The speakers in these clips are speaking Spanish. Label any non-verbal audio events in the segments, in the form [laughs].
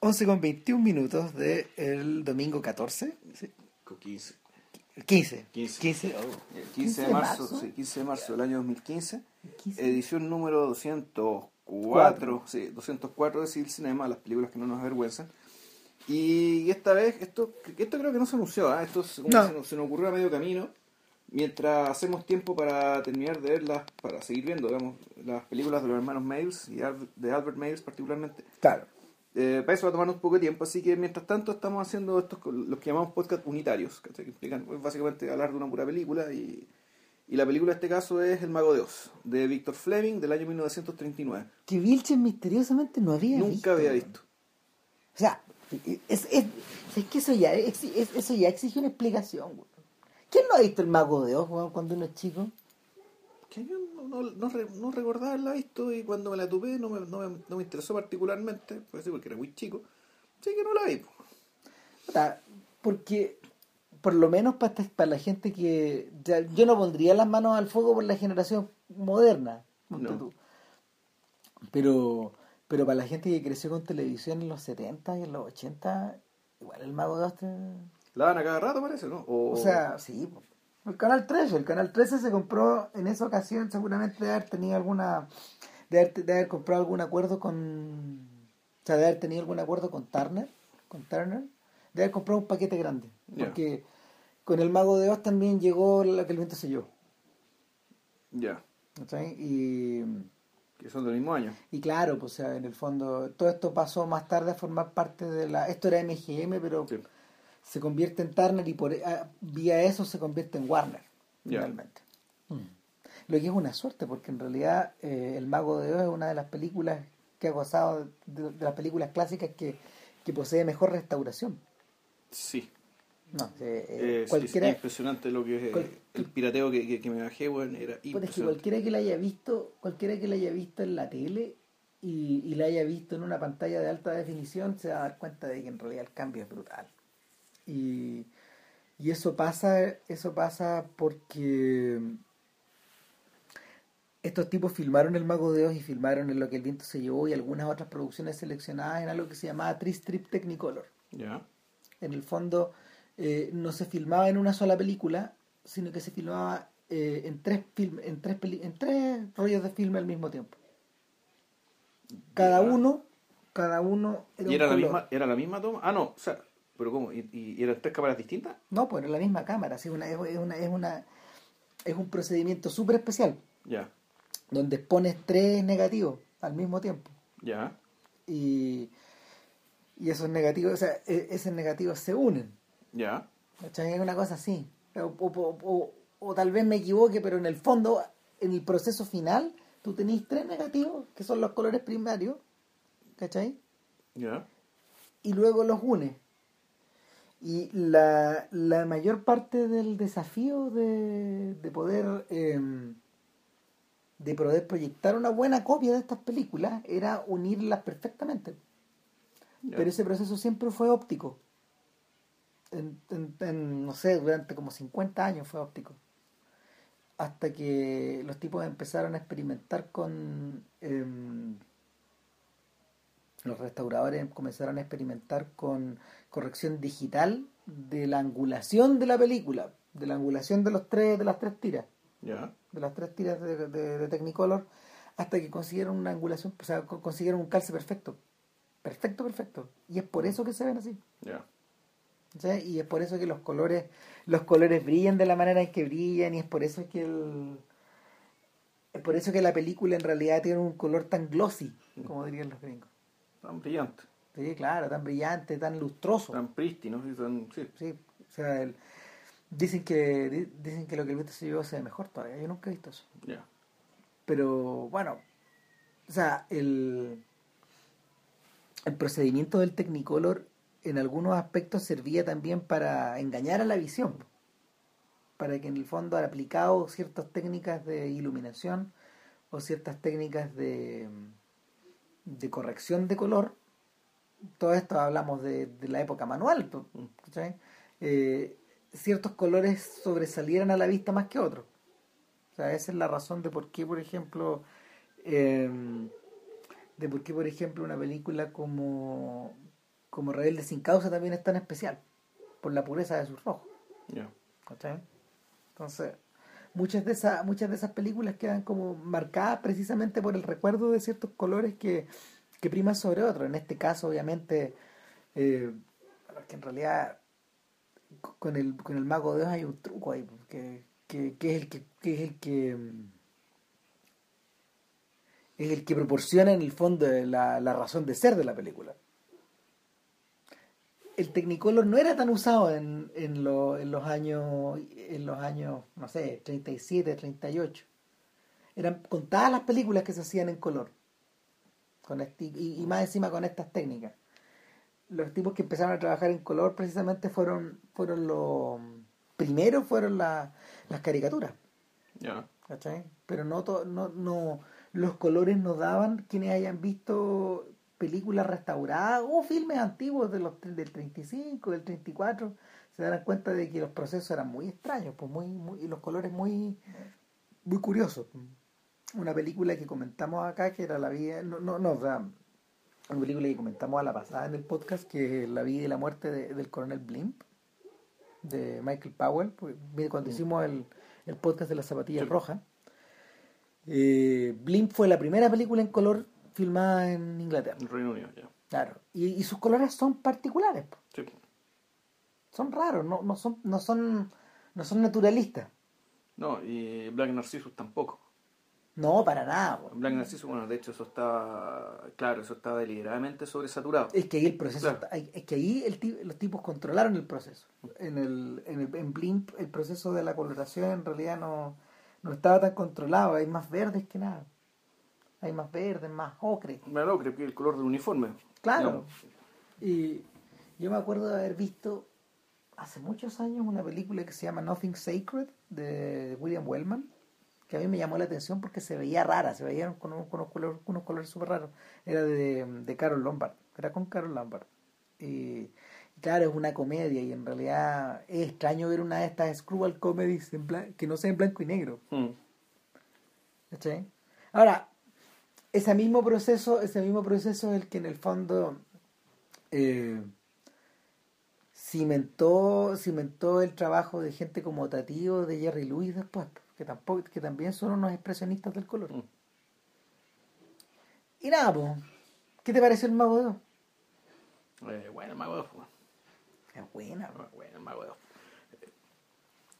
11 con 21 minutos del domingo 14. ¿sí? 15. 15. 15. 15, oh. El 15 de marzo, sí, 15 de marzo del año 2015. 15. Edición número 204. Sí, 204 de Civil Cinema, las películas que no nos avergüenzan. Y esta vez, esto, esto creo que no se anunció, ¿ah? esto se, No. se, nos- se nos ocurrió a medio camino. Mientras hacemos tiempo para terminar de verlas, para seguir viendo, digamos, las películas de los hermanos Miles y de Albert Miles particularmente. Claro. Eh, para eso va a tomarnos un poco de tiempo, así que mientras tanto estamos haciendo estos los que llamamos podcast unitarios, ¿cachai? que implican pues, básicamente hablar de una pura película y, y la película en este caso es El Mago de Oz, de Victor Fleming del año 1939. Que Vilches misteriosamente no había Nunca visto. había visto. O sea, es, es, es que eso ya, es- eso ya exige una explicación, güey. ¿Quién no ha visto el mago de Oz, cuando uno es chico? Que yo no, no, no, re- no recordaba haberla visto y cuando me la topé no me, no me, no me interesó particularmente, pues sí, porque era muy chico, así que no la vi. pues. Porque, por lo menos para, para la gente que... sea, yo no pondría las manos al fuego por la generación moderna. No. Pero, pero para la gente que creció con televisión en los 70 y en los 80, igual el mago de Oz... te- La dan a cada rato parece, ¿no? O, O sea, sí. El Canal 13, el Canal 13 se compró en esa ocasión seguramente de haber tenido alguna... De haber, de haber comprado algún acuerdo con... O sea, de haber tenido algún acuerdo con Turner. Con Turner. De haber comprado un paquete grande. Porque con el Mago de Oz también llegó la que el viento selló. ya, ¿cachai? Y, que son del mismo año. y claro, pues o sea, en el fondo, todo esto pasó más tarde a formar parte de la... Esto era MGM, pero Sí. Se convierte en Turner y por ah, vía eso se convierte en Warner Ya. finalmente. Lo que es una suerte porque en realidad eh, El Mago de Oz es una de las películas que ha gozado de, de las películas clásicas que, que posee mejor restauración. Sí. no eh, eh, Eh, cualquiera sí, impresionante lo que es cual- eh, el pirateo que, que, que me bajé, bueno, era Pero es que cualquiera que la haya visto cualquiera que la haya visto en la tele y, y la haya visto en una pantalla de alta definición se va a dar cuenta de que en realidad el cambio es brutal y, y eso pasa eso pasa porque estos tipos filmaron El Mago de Oz y filmaron en Lo que el viento se llevó y algunas otras producciones seleccionadas en algo que se llamaba Tri-Strip Technicolor Ya, en el fondo eh, no se filmaba en una sola película, sino que se filmaba eh, en tres film, en tres peli- en tres rollos de filme al mismo tiempo. Cada uno, cada uno ¿Y un era la, color. misma, era la misma toma? Ah, no, o sea, pero ¿cómo? ¿Y, y eran tres cámaras distintas? No, pues era la misma cámara, así, una, es, una, es una es un procedimiento súper especial Ya, donde pones tres negativos al mismo tiempo ya, y, y esos negativos, o sea, e- esos negativos se unen. ya, ¿Cachai? Es una cosa así. O, o- o- o tal vez me equivoque, pero en el fondo, en el proceso final, tú tenés tres negativos, que son los colores primarios, ¿cachai? ya, Y luego los unes. Y la, la mayor parte del desafío de, de poder em, de poder proyectar una buena copia de estas películas era unirlas perfectamente. Pero ese proceso siempre fue óptico. En, en- en, no sé, durante como 50 años fue óptico. Hasta que los tipos empezaron a experimentar con... em, los restauradores comenzaron a experimentar con corrección digital de la angulación de la película, de la angulación de los tres, de las tres tiras de las tres tiras de, de- de Technicolor hasta que consiguieron una angulación, o sea, co- consiguieron un calce perfecto. Perfecto, perfecto. Y es por eso que se ven así. ya, ¿sí? Y es por eso que los colores, los colores brillan de la manera en que brillan, y es por eso que el. Es por eso que la película en realidad tiene un color tan glossy, como dirían los gringos. Tan brillante, Sí, claro, tan brillante, tan lustroso. tan prístino, sí, tan, sí, Sí, o sea, el- dicen que di- dicen que lo que el viento se llevó se ve mejor todavía. Yo nunca he visto eso. ya, Pero bueno, o sea, el, el procedimiento del Technicolor en algunos aspectos servía también para engañar a la visión. Para que en el fondo, al aplicado ciertas técnicas de iluminación o ciertas técnicas de, de corrección de color, todo esto hablamos de, de la época manual. Eh, ciertos colores sobresalieran a la vista más que otros. O sea, esa es la razón de por qué, por ejemplo, eh, de por qué, por ejemplo, una película como como Rebelde sin causa también es tan especial, por la pureza de sus rojos. ¿cachai? Entonces, muchas de esas, muchas de esas películas quedan como marcadas precisamente por el recuerdo de ciertos colores que, que priman sobre otros. En este caso, obviamente, eh, que en realidad con el, con el mago de Dios hay un truco ahí, que, que, que es el que, que es el que es el que proporciona en el fondo la, la razón de ser de la película. El Technicolor no era tan usado en, en, lo- en los años, en los años, no sé, 37, 38. Eran contadas las películas que se hacían en color. Con este- y, y más encima con estas técnicas. Los tipos que empezaron a trabajar en color precisamente fueron, fueron los primero fueron la- las caricaturas. Ya. ¿cachai? Pero no, to- no, no, los colores nos daban quienes hayan visto películas restauradas o filmes antiguos de los, del 35, del 34, se darán cuenta de que los procesos eran muy extraños, pues muy, muy, y los colores muy, muy curiosos. Una película que comentamos acá, que era La vida, no, no, no, o sea, una película que comentamos a la pasada en el podcast, que es La vida y la muerte de- del coronel Blimp, de Michael Powell, pues, mire, cuando hicimos el, el podcast de las zapatillas Sí. rojas. Eh, Blimp fue la primera película en color filmada en Inglaterra. En Reino Unido, ya. Claro. Y, y sus colores son particulares. Sí. son raros, no, no son, no son, no son naturalistas. No, y Black Narcissus tampoco. No, para nada. Black Narcissus, bueno, de hecho eso está, claro, eso está deliberadamente sobresaturado. Es que ahí el proceso, Claro. está- es que ahí el los tipos controlaron el proceso. En el, en el en Blimp el proceso de la coloración en realidad no, no estaba tan controlado, hay más verdes que nada. Hay más verdes, más ocre. Bueno, creo que el color del uniforme. Claro. Y yo me acuerdo de haber visto hace muchos años una película que se llama Nothing Sacred de William Wellman, que a mí me llamó la atención porque se veía rara, se veían con unos, con unos colores, unos colores súper raros. Era de, de Carol Lombard, era con Carol Lombard. Y claro, es una comedia y en realidad es extraño ver una de estas screwball comedies en que no sea en blanco y negro. Mm. Ahora, ese mismo proceso, ese mismo proceso es el que en el fondo eh, cimentó, cimentó el trabajo de gente como Tatío, de Jerry Lewis después, que tampoco, que también son unos expresionistas del color. Mm. Y nada, pues, ¿qué te parece el mago de Oz? Eh, bueno, el mago de Oz. Es buena, po. Bueno, el mago de Oz.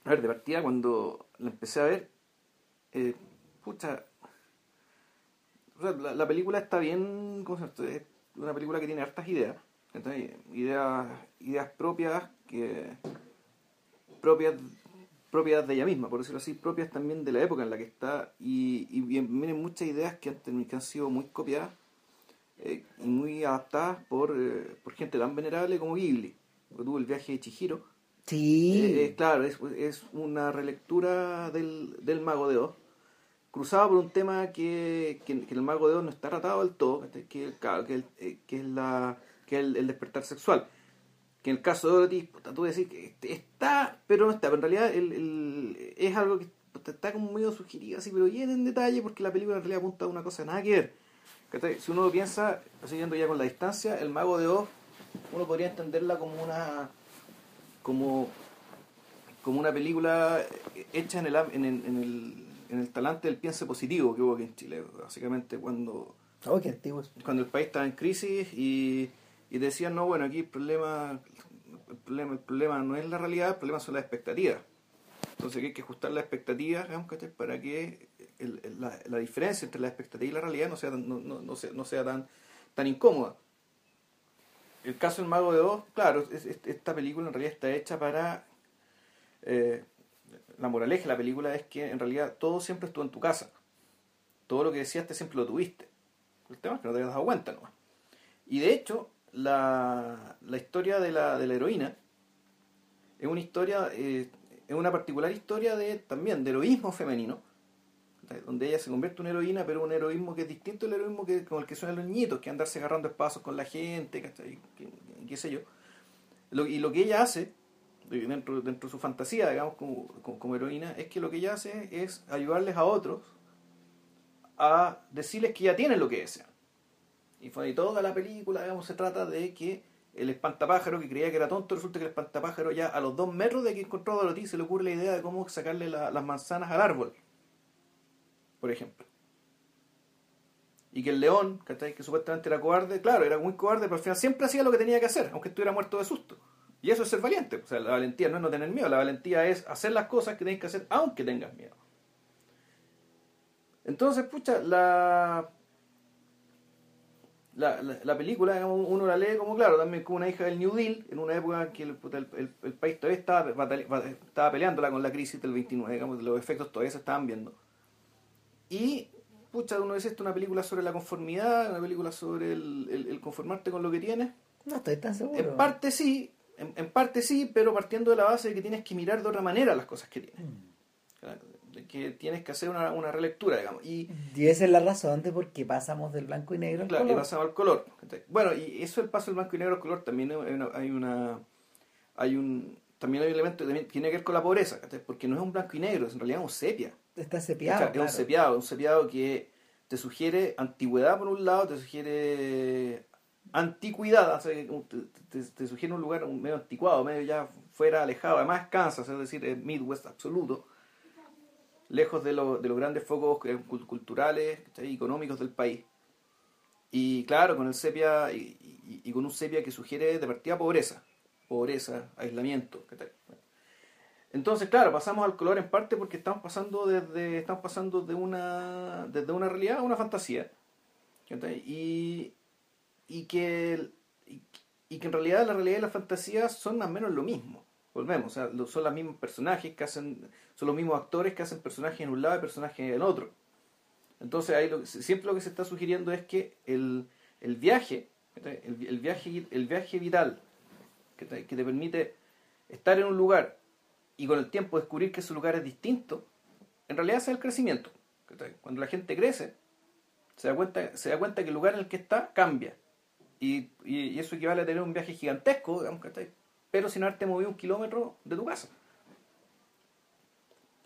A ver, de partida cuando la empecé a ver, eh, pucha, o sea, la, la película está bien, ¿cómo se llama? Es una película que tiene hartas ideas, ideas, ideas propias que propias propias de ella misma, por decirlo así, propias también de la época en la que está y, y vienen muchas ideas que han, que han sido muy copiadas eh, y muy adaptadas por, eh, por gente tan venerable como Ghibli. Porque tuvo el viaje de Chihiro. Sí, eh, claro, es, es una relectura del, del Mago de Oz, cruzada por un tema que, que, el Mago de Oz no está tratado del todo, que, que, eh, que es, la, que es el, despertar sexual. Que en el caso de Dorothy, puta, tú decir que este- está, pero no está. Pero en realidad el, es algo que está como medio sugerido así, pero bien en detalle, porque la película en realidad apunta a una cosa nada que ver. Si uno piensa, siguiendo ya con la distancia, el Mago de Oz, uno podría entenderla como una como como una película hecha en el, en en el, en el talante del piense positivo que hubo aquí en Chile. Básicamente cuando, oh, qué antiguos. cuando el país estaba en crisis y, y decían, no, bueno, aquí el problema, el problema, el problema no es la realidad, el problema son las expectativas. Entonces hay que ajustar las expectativas para que el- el- la, la diferencia entre la expectativa y la realidad no sea tan, no, no- no sea, no sea tan, tan incómoda. El caso del Mago de Oz, claro, es- es- esta película en realidad está hecha para... eh, la moraleja de la película es que en realidad todo siempre estuvo en tu casa. Todo lo que deseaste siempre lo tuviste. El tema es que no te habías dado cuenta nomás. Y de hecho, la, la historia de la, de la heroína es una historia, eh, es una particular historia de también de heroísmo femenino, donde ella se convierte en una heroína, pero un heroísmo que es distinto al heroísmo que, con el que suenan los niñitos, que andarse agarrando espacios con la gente, qué, sé yo. Lo- y lo que ella hace, dentro, dentro de su fantasía, digamos, como, como, como heroína, es que lo que ella hace es ayudarles a otros a decirles que ya tienen lo que desean. Y, fue- toda la película, digamos, se trata de que el espantapájaro que creía que era tonto, resulta que el espantapájaro ya a los dos metros de que encontró a Dorothy se le ocurre la idea de cómo sacarle la- las manzanas al árbol, por ejemplo. Y que el león, que supuestamente era cobarde, claro, era muy cobarde, pero al final siempre hacía lo que tenía que hacer, aunque estuviera muerto de susto. Y eso es ser valiente. O sea, la valentía no es no tener miedo, la valentía es hacer las cosas que tienes que hacer aunque tengas miedo. Entonces, pucha, la, la, la, la película, digamos, uno la lee como, claro, también como una hija del New Deal, en una época en que el, el- el- el país todavía estaba, estaba peleándola con la crisis del 29, digamos, los efectos todavía se estaban viendo. Y, pucha, uno dice, esto es una película sobre la conformidad, una película sobre el conformarte con lo que tienes. No estoy tan seguro. En parte sí, en, en parte sí, pero partiendo de la base de que tienes que mirar de otra manera las cosas que tienes. De que tienes que hacer una, una relectura, digamos. Y, Y esa es la razón de por qué pasamos del blanco y negro al claro, y color. pasamos al color. Bueno, y eso el paso del blanco y negro al color también hay una, hay una hay un también hay un elemento que tiene que ver con la pobreza, porque no es un blanco y negro, es en realidad un sepia. Está O cepiado. sea, es un claro. sepiado, un sepiado que te sugiere antigüedad por un lado, te sugiere anticuidad, sea, que te, sugiere un lugar medio anticuado, medio ya fuera alejado, además Kansas, es decir, es Midwest absoluto, lejos de, lo- de los grandes focos eh, cul- culturales y económicos del país. Y claro, con el sepia y, y- con un sepia que sugiere de partida pobreza, pobreza, aislamiento. Entonces, claro, pasamos al color en parte porque estamos pasando desde estamos pasando de una desde una realidad a una fantasía. Y, y que y, que en realidad la realidad y la fantasía son más o menos lo mismo. Volvemos, o sea, son los mismos personajes que hacen son los mismos actores que hacen personajes en un lado y personajes en otro. Entonces, ahí lo, siempre lo que se está sugiriendo es que el, el viaje, el, viaje el viaje vital que te permite estar en un lugar y con el tiempo descubrir que ese lugar es distinto, en realidad es el crecimiento. Cuando la gente crece, se da cuenta, se da cuenta que el lugar en el que está cambia. Y, y- eso equivale a tener un viaje gigantesco, digamos, ¿cachai? pero sin haberte movido un kilómetro de tu casa.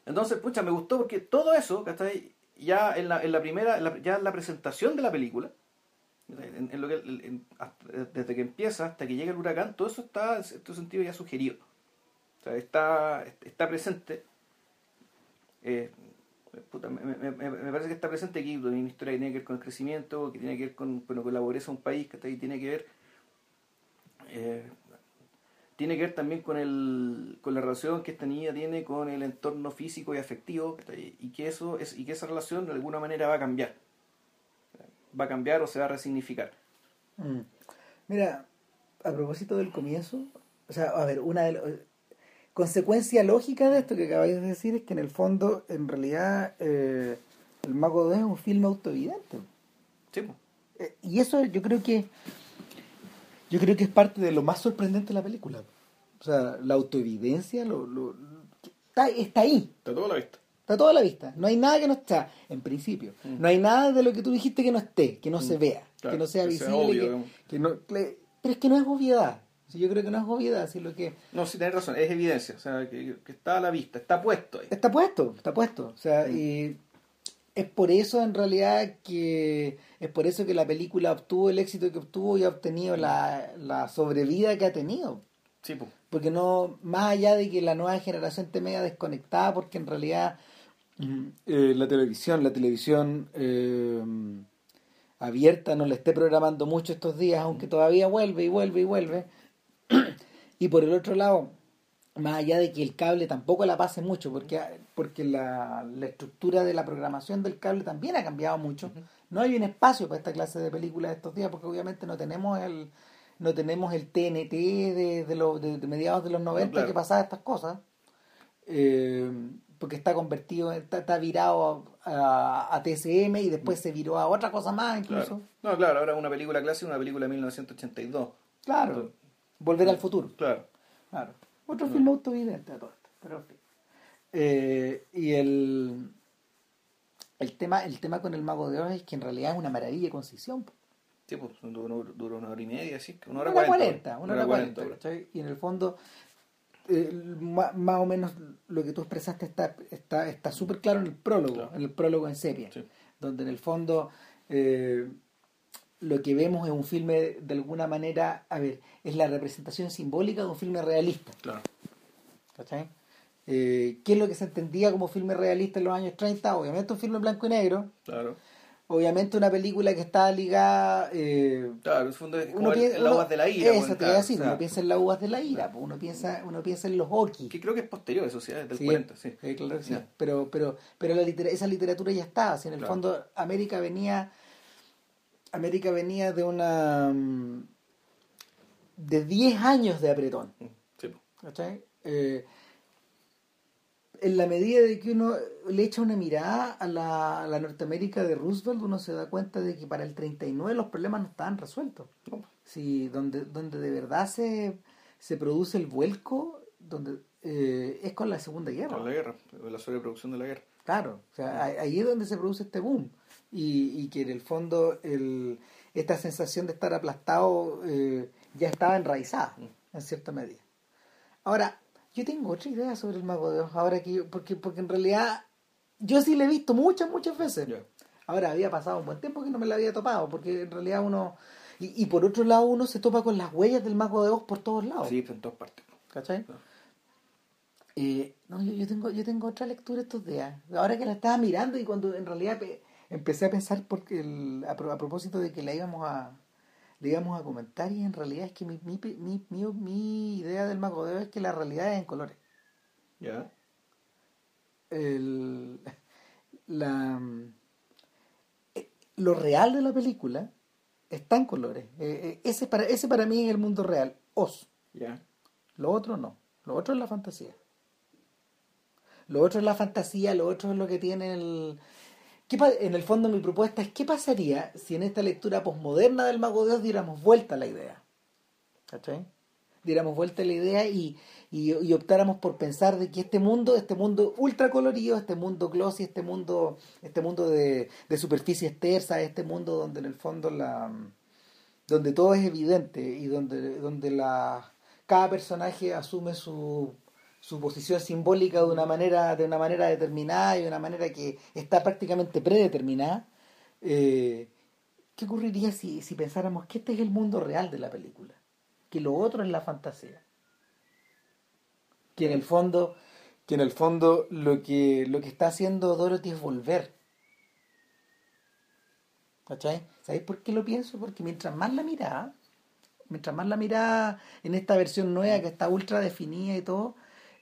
Entonces, pucha, me gustó porque todo eso, ¿cachai? Ya en la, en la primera, ya en la presentación de la película, en, lo que, desde que empieza hasta que llega el huracán, todo eso está en cierto sentido ya sugerido. O sea, está, está presente. Eh, puta, me, me- parece que está presente aquí una historia que tiene que ver con el crecimiento, que tiene que ver con, bueno, con la pobreza de un país, que tiene que ver eh, tiene que ver también con el con la relación que esta niña tiene con el entorno físico y afectivo y que eso es y que esa relación de alguna manera va a cambiar va a cambiar o se va a resignificar Mm. Mira, a propósito del comienzo, o sea, a ver, una de consecuencia lógica de esto que acabáis de decir es que en el fondo, en realidad, eh, El Mago 2 es un filme autoevidente. sí. Eh, y eso yo creo que yo creo que es parte de lo más sorprendente de la película. O sea, la autoevidencia lo, lo- está, está ahí, está todo a la vista está todo a la vista. No hay nada que no está, en principio. Mm. No hay nada de lo que tú dijiste que no esté, que no se vea, Claro, que no sea que sea visible. obvio, que- no, pero es que no es obviedad. Yo creo que no es obviedad, si lo que no sí tenés razón es evidencia o sea que, que está a la vista está puesto ahí está puesto, está puesto. O sea, Mm. y es por eso en realidad que es por eso que la película obtuvo el éxito que obtuvo y ha obtenido la, la sobrevida que ha tenido. sí po. Porque no, más allá de que la nueva generación esté media desconectada, porque en realidad eh, la televisión, la televisión eh, abierta no le esté programando mucho estos días, aunque todavía vuelve y vuelve y vuelve. Y por el otro lado, más allá de que el cable tampoco la pase mucho, porque, porque la, la estructura de la programación del cable también ha cambiado mucho. No hay un espacio para esta clase de películas estos días, porque obviamente no tenemos el no tenemos el TNT de, de, los- de- de mediados de los 90 claro. que pasaba estas cosas. Eh, porque está convertido, está, está virado a, a TCM y después se viró a otra cosa más incluso. claro no claro ahora una película clásica una película de 1982 Claro. Volver al futuro. claro Claro. Otro film autovidente a todo esto. Pero en fin. Eh, y el, el tema el tema con el Mago de Oz es que en realidad es una maravilla de concisión. sí pues duró una hora y media sí una Una hora cuarenta una hora cuarenta. Y en el fondo, eh, más o menos lo que tú expresaste está está está súper claro en el prólogo, Claro. en el prólogo en sepia, Sí. donde en el fondo eh, lo que vemos es un filme de alguna manera, a ver, es la representación simbólica de un filme realista. Claro. ¿Cachai? Eh, ¿Qué es lo que se entendía como filme realista en los años 30? Obviamente un filme en blanco y negro. Claro. Obviamente una película que está ligada... Eh, Claro, en el fondo es uno el, piensa, el aguas de la ira. Eso bueno, te iba a claro, decir, uno piensa en las uvas de la ira, pues, uno piensa, uno piensa en los Oki. Que creo que es posterior, eso sí, es del Sí, 40, sí. claro que sí. Pero, pero, pero la litera- esa literatura ya estaba. Si en el Claro. fondo América venía. América venía de una. mm, de 10 años de apretón. Mm, Sí. ¿cachai? Eh, en la medida de que uno le echa una mirada a la, a la Norteamérica de Roosevelt, uno se da cuenta de que para el 39 los problemas no estaban resueltos. No. Si donde, donde de verdad se, se produce el vuelco, donde eh, es con la Segunda Guerra. Con la guerra, la sobreproducción de la guerra. Claro, o sea, ahí es donde se produce este boom. Y, y que en el fondo el, esta sensación de estar aplastado eh, ya estaba enraizada, en cierta medida. Ahora, yo tengo otra idea sobre el Mago de Oz, ahora que yo- porque, porque en realidad yo sí le he visto muchas, muchas veces. Ahora había pasado un buen tiempo que no me la había topado, porque en realidad uno... Y, y por otro lado uno se topa con las huellas del Mago de Oz por todos lados. Sí, en todas partes. ¿Cachai? Claro. Eh, no, yo, yo tengo yo tengo otra lectura estos días. Ahora que la estaba mirando y cuando en realidad pe- empecé a pensar porque el- a, pro- a propósito de que la íbamos a le íbamos a comentar y en realidad es que mi, mi, mi, mi, mi idea del mago de es que la realidad es en colores. Ya. El, la, eh, lo real de la película está en colores. Eh, eh, ese, para, ese para mí es el mundo real. Oz. Ya. Lo otro no. Lo otro es la fantasía. Lo otro es la fantasía, lo otro es lo que tiene el... ¿Qué pa- en el fondo mi propuesta es qué pasaría si en esta lectura posmoderna del Mago de Oz diéramos vuelta a la idea. ¿Cachai? Diéramos vuelta a la idea y optáramos por pensar de que este mundo, este mundo ultra colorido, este mundo glossy, este mundo, este mundo de, de superficies tersas, este mundo donde en el fondo la donde todo es evidente y donde, donde la, cada personaje asume su, su posición simbólica de una manera de una manera determinada y de una manera que está prácticamente predeterminada eh, ¿qué ocurriría si, si pensáramos que este es el mundo real de la película? que lo otro es la fantasía que en el fondo que en el fondo lo que lo que está haciendo Dorothy es volver ¿cachai? ¿sabéis por qué lo pienso? porque mientras más la miraba mientras más la miraba en esta versión nueva que está ultra definida y todo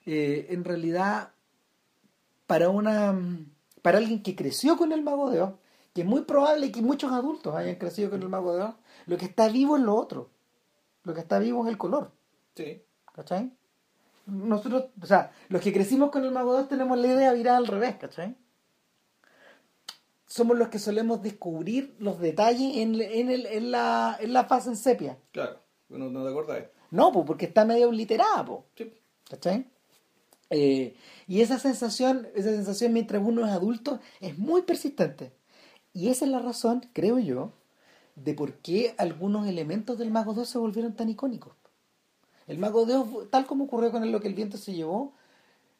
eh, en realidad para una para alguien que creció con el mago de Oz que es muy probable que muchos adultos hayan crecido con el mago de Oz lo que está vivo es lo otro lo que está vivo es el color Sí. ¿cachai? nosotros, o sea, los que crecimos con el mago de Oz tenemos la idea virada al revés, ¿cachai? Somos los que solemos descubrir los detalles en, en, el, en, la, en la fase en sepia. Claro. No, no te acordás. No, pues porque está medio obliterada, pues. Sí. ¿Cachai? Eh, y esa sensación, esa sensación mientras uno es adulto es muy persistente. Y esa es la razón, creo yo, de por qué algunos elementos del Mago de Oz se volvieron tan icónicos. El Mago de Oz, tal como ocurrió con lo que el viento se llevó,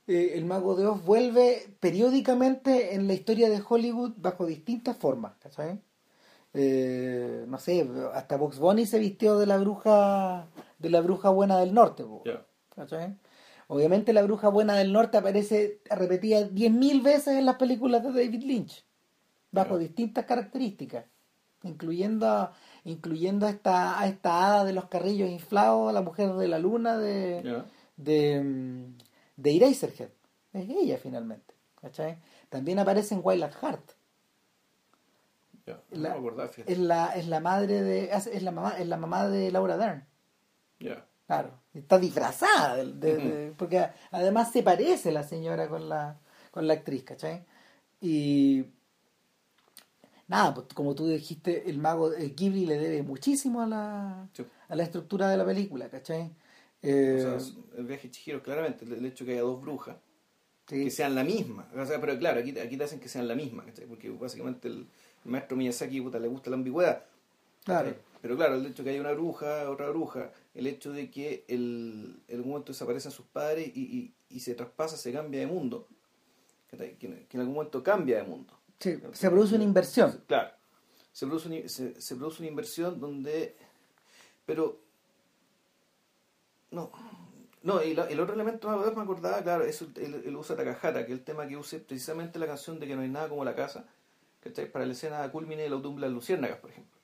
eh, el Mago de Oz vuelve periódicamente en la historia de Hollywood bajo distintas formas, ¿cachai? Eh, no sé, hasta Box Bunny se vistió de la bruja de la bruja buena del norte. Ya. Obviamente la bruja buena del norte aparece repetida 10.000 veces en las películas de David Lynch, bajo distintas características, incluyendo, a- incluyendo a esta, a esta hada de los carrillos inflados, la mujer de la luna de, Ya. de, mm, de Eraserhead. Es ella finalmente. ¿cachai? También aparece en Wild at Heart. Ya. No La- me acordaba, fíjate. Es la, es la madre de. Es la mamá, es la mamá de Laura Dern. Claro, está disfrazada, de- de- Ujú. de- porque además se parece la señora con la, con la actriz, ¿cachai? Y nada, pues como tú dijiste, el mago el Ghibli le debe muchísimo a la, Sí. a la estructura de la película, ¿cachai? Eh, O sea, el viaje de Chihiro, claramente, el hecho que haya dos brujas, sí, que sean la misma. O sea, pero claro, aquí, aquí te hacen que sean la misma, ¿cachai? Porque básicamente el, el maestro Miyazaki puta, le gusta la ambigüedad. claro, ¿cachai? Pero claro, el hecho que haya una bruja, otra bruja, el hecho de que el, en algún momento desaparecen sus padres y, y, y se traspasa, se cambia de mundo, que, que en algún momento cambia de mundo. sí, se produce una inversión. Claro. se produce, una, se, se produce una inversión donde... Pero... No, no, y la- el otro elemento más me acordaba, claro, es el, el uso de Takahata, que es el tema que use precisamente la canción de que no hay nada como la casa, ¿cachai? Para la escena culmine del autumn de las luciérnagas, por ejemplo.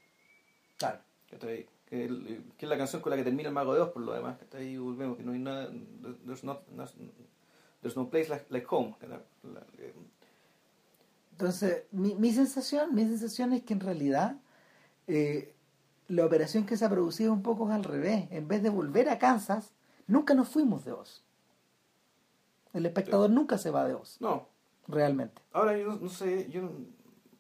Claro. Que, que es la canción con la que termina el Mago de Oz, por lo demás, ¿cachai? Y volvemos, que no hay nada, there's, not, there's no place like, like home. eh, Entonces, mi, mi sensación, mi sensación es que en realidad eh, la operación que se ha producido un poco es al revés. En vez de volver a Kansas, nunca nos fuimos de Oz. El espectador nunca se va de Oz, no, realmente. ahora yo no, no sé, yo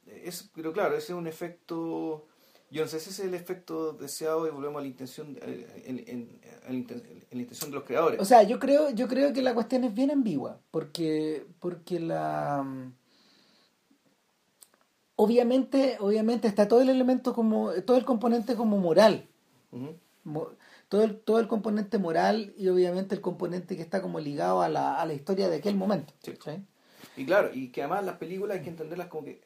es, pero claro, ese es un efecto, yo no sé si ese es el efecto deseado y volvemos a la intención, eh, en, en- a la en la intención de los creadores. O sea, yo creo, yo creo que la cuestión es bien ambigua, porque, porque la mm, obviamente, obviamente está todo el elemento como, todo el componente como moral. Mo- todo el, todo el componente moral y obviamente el componente que está como ligado a la, a la historia de aquel momento. Sí. ¿cachai? Y claro, y que además las películas hay que entenderlas como que,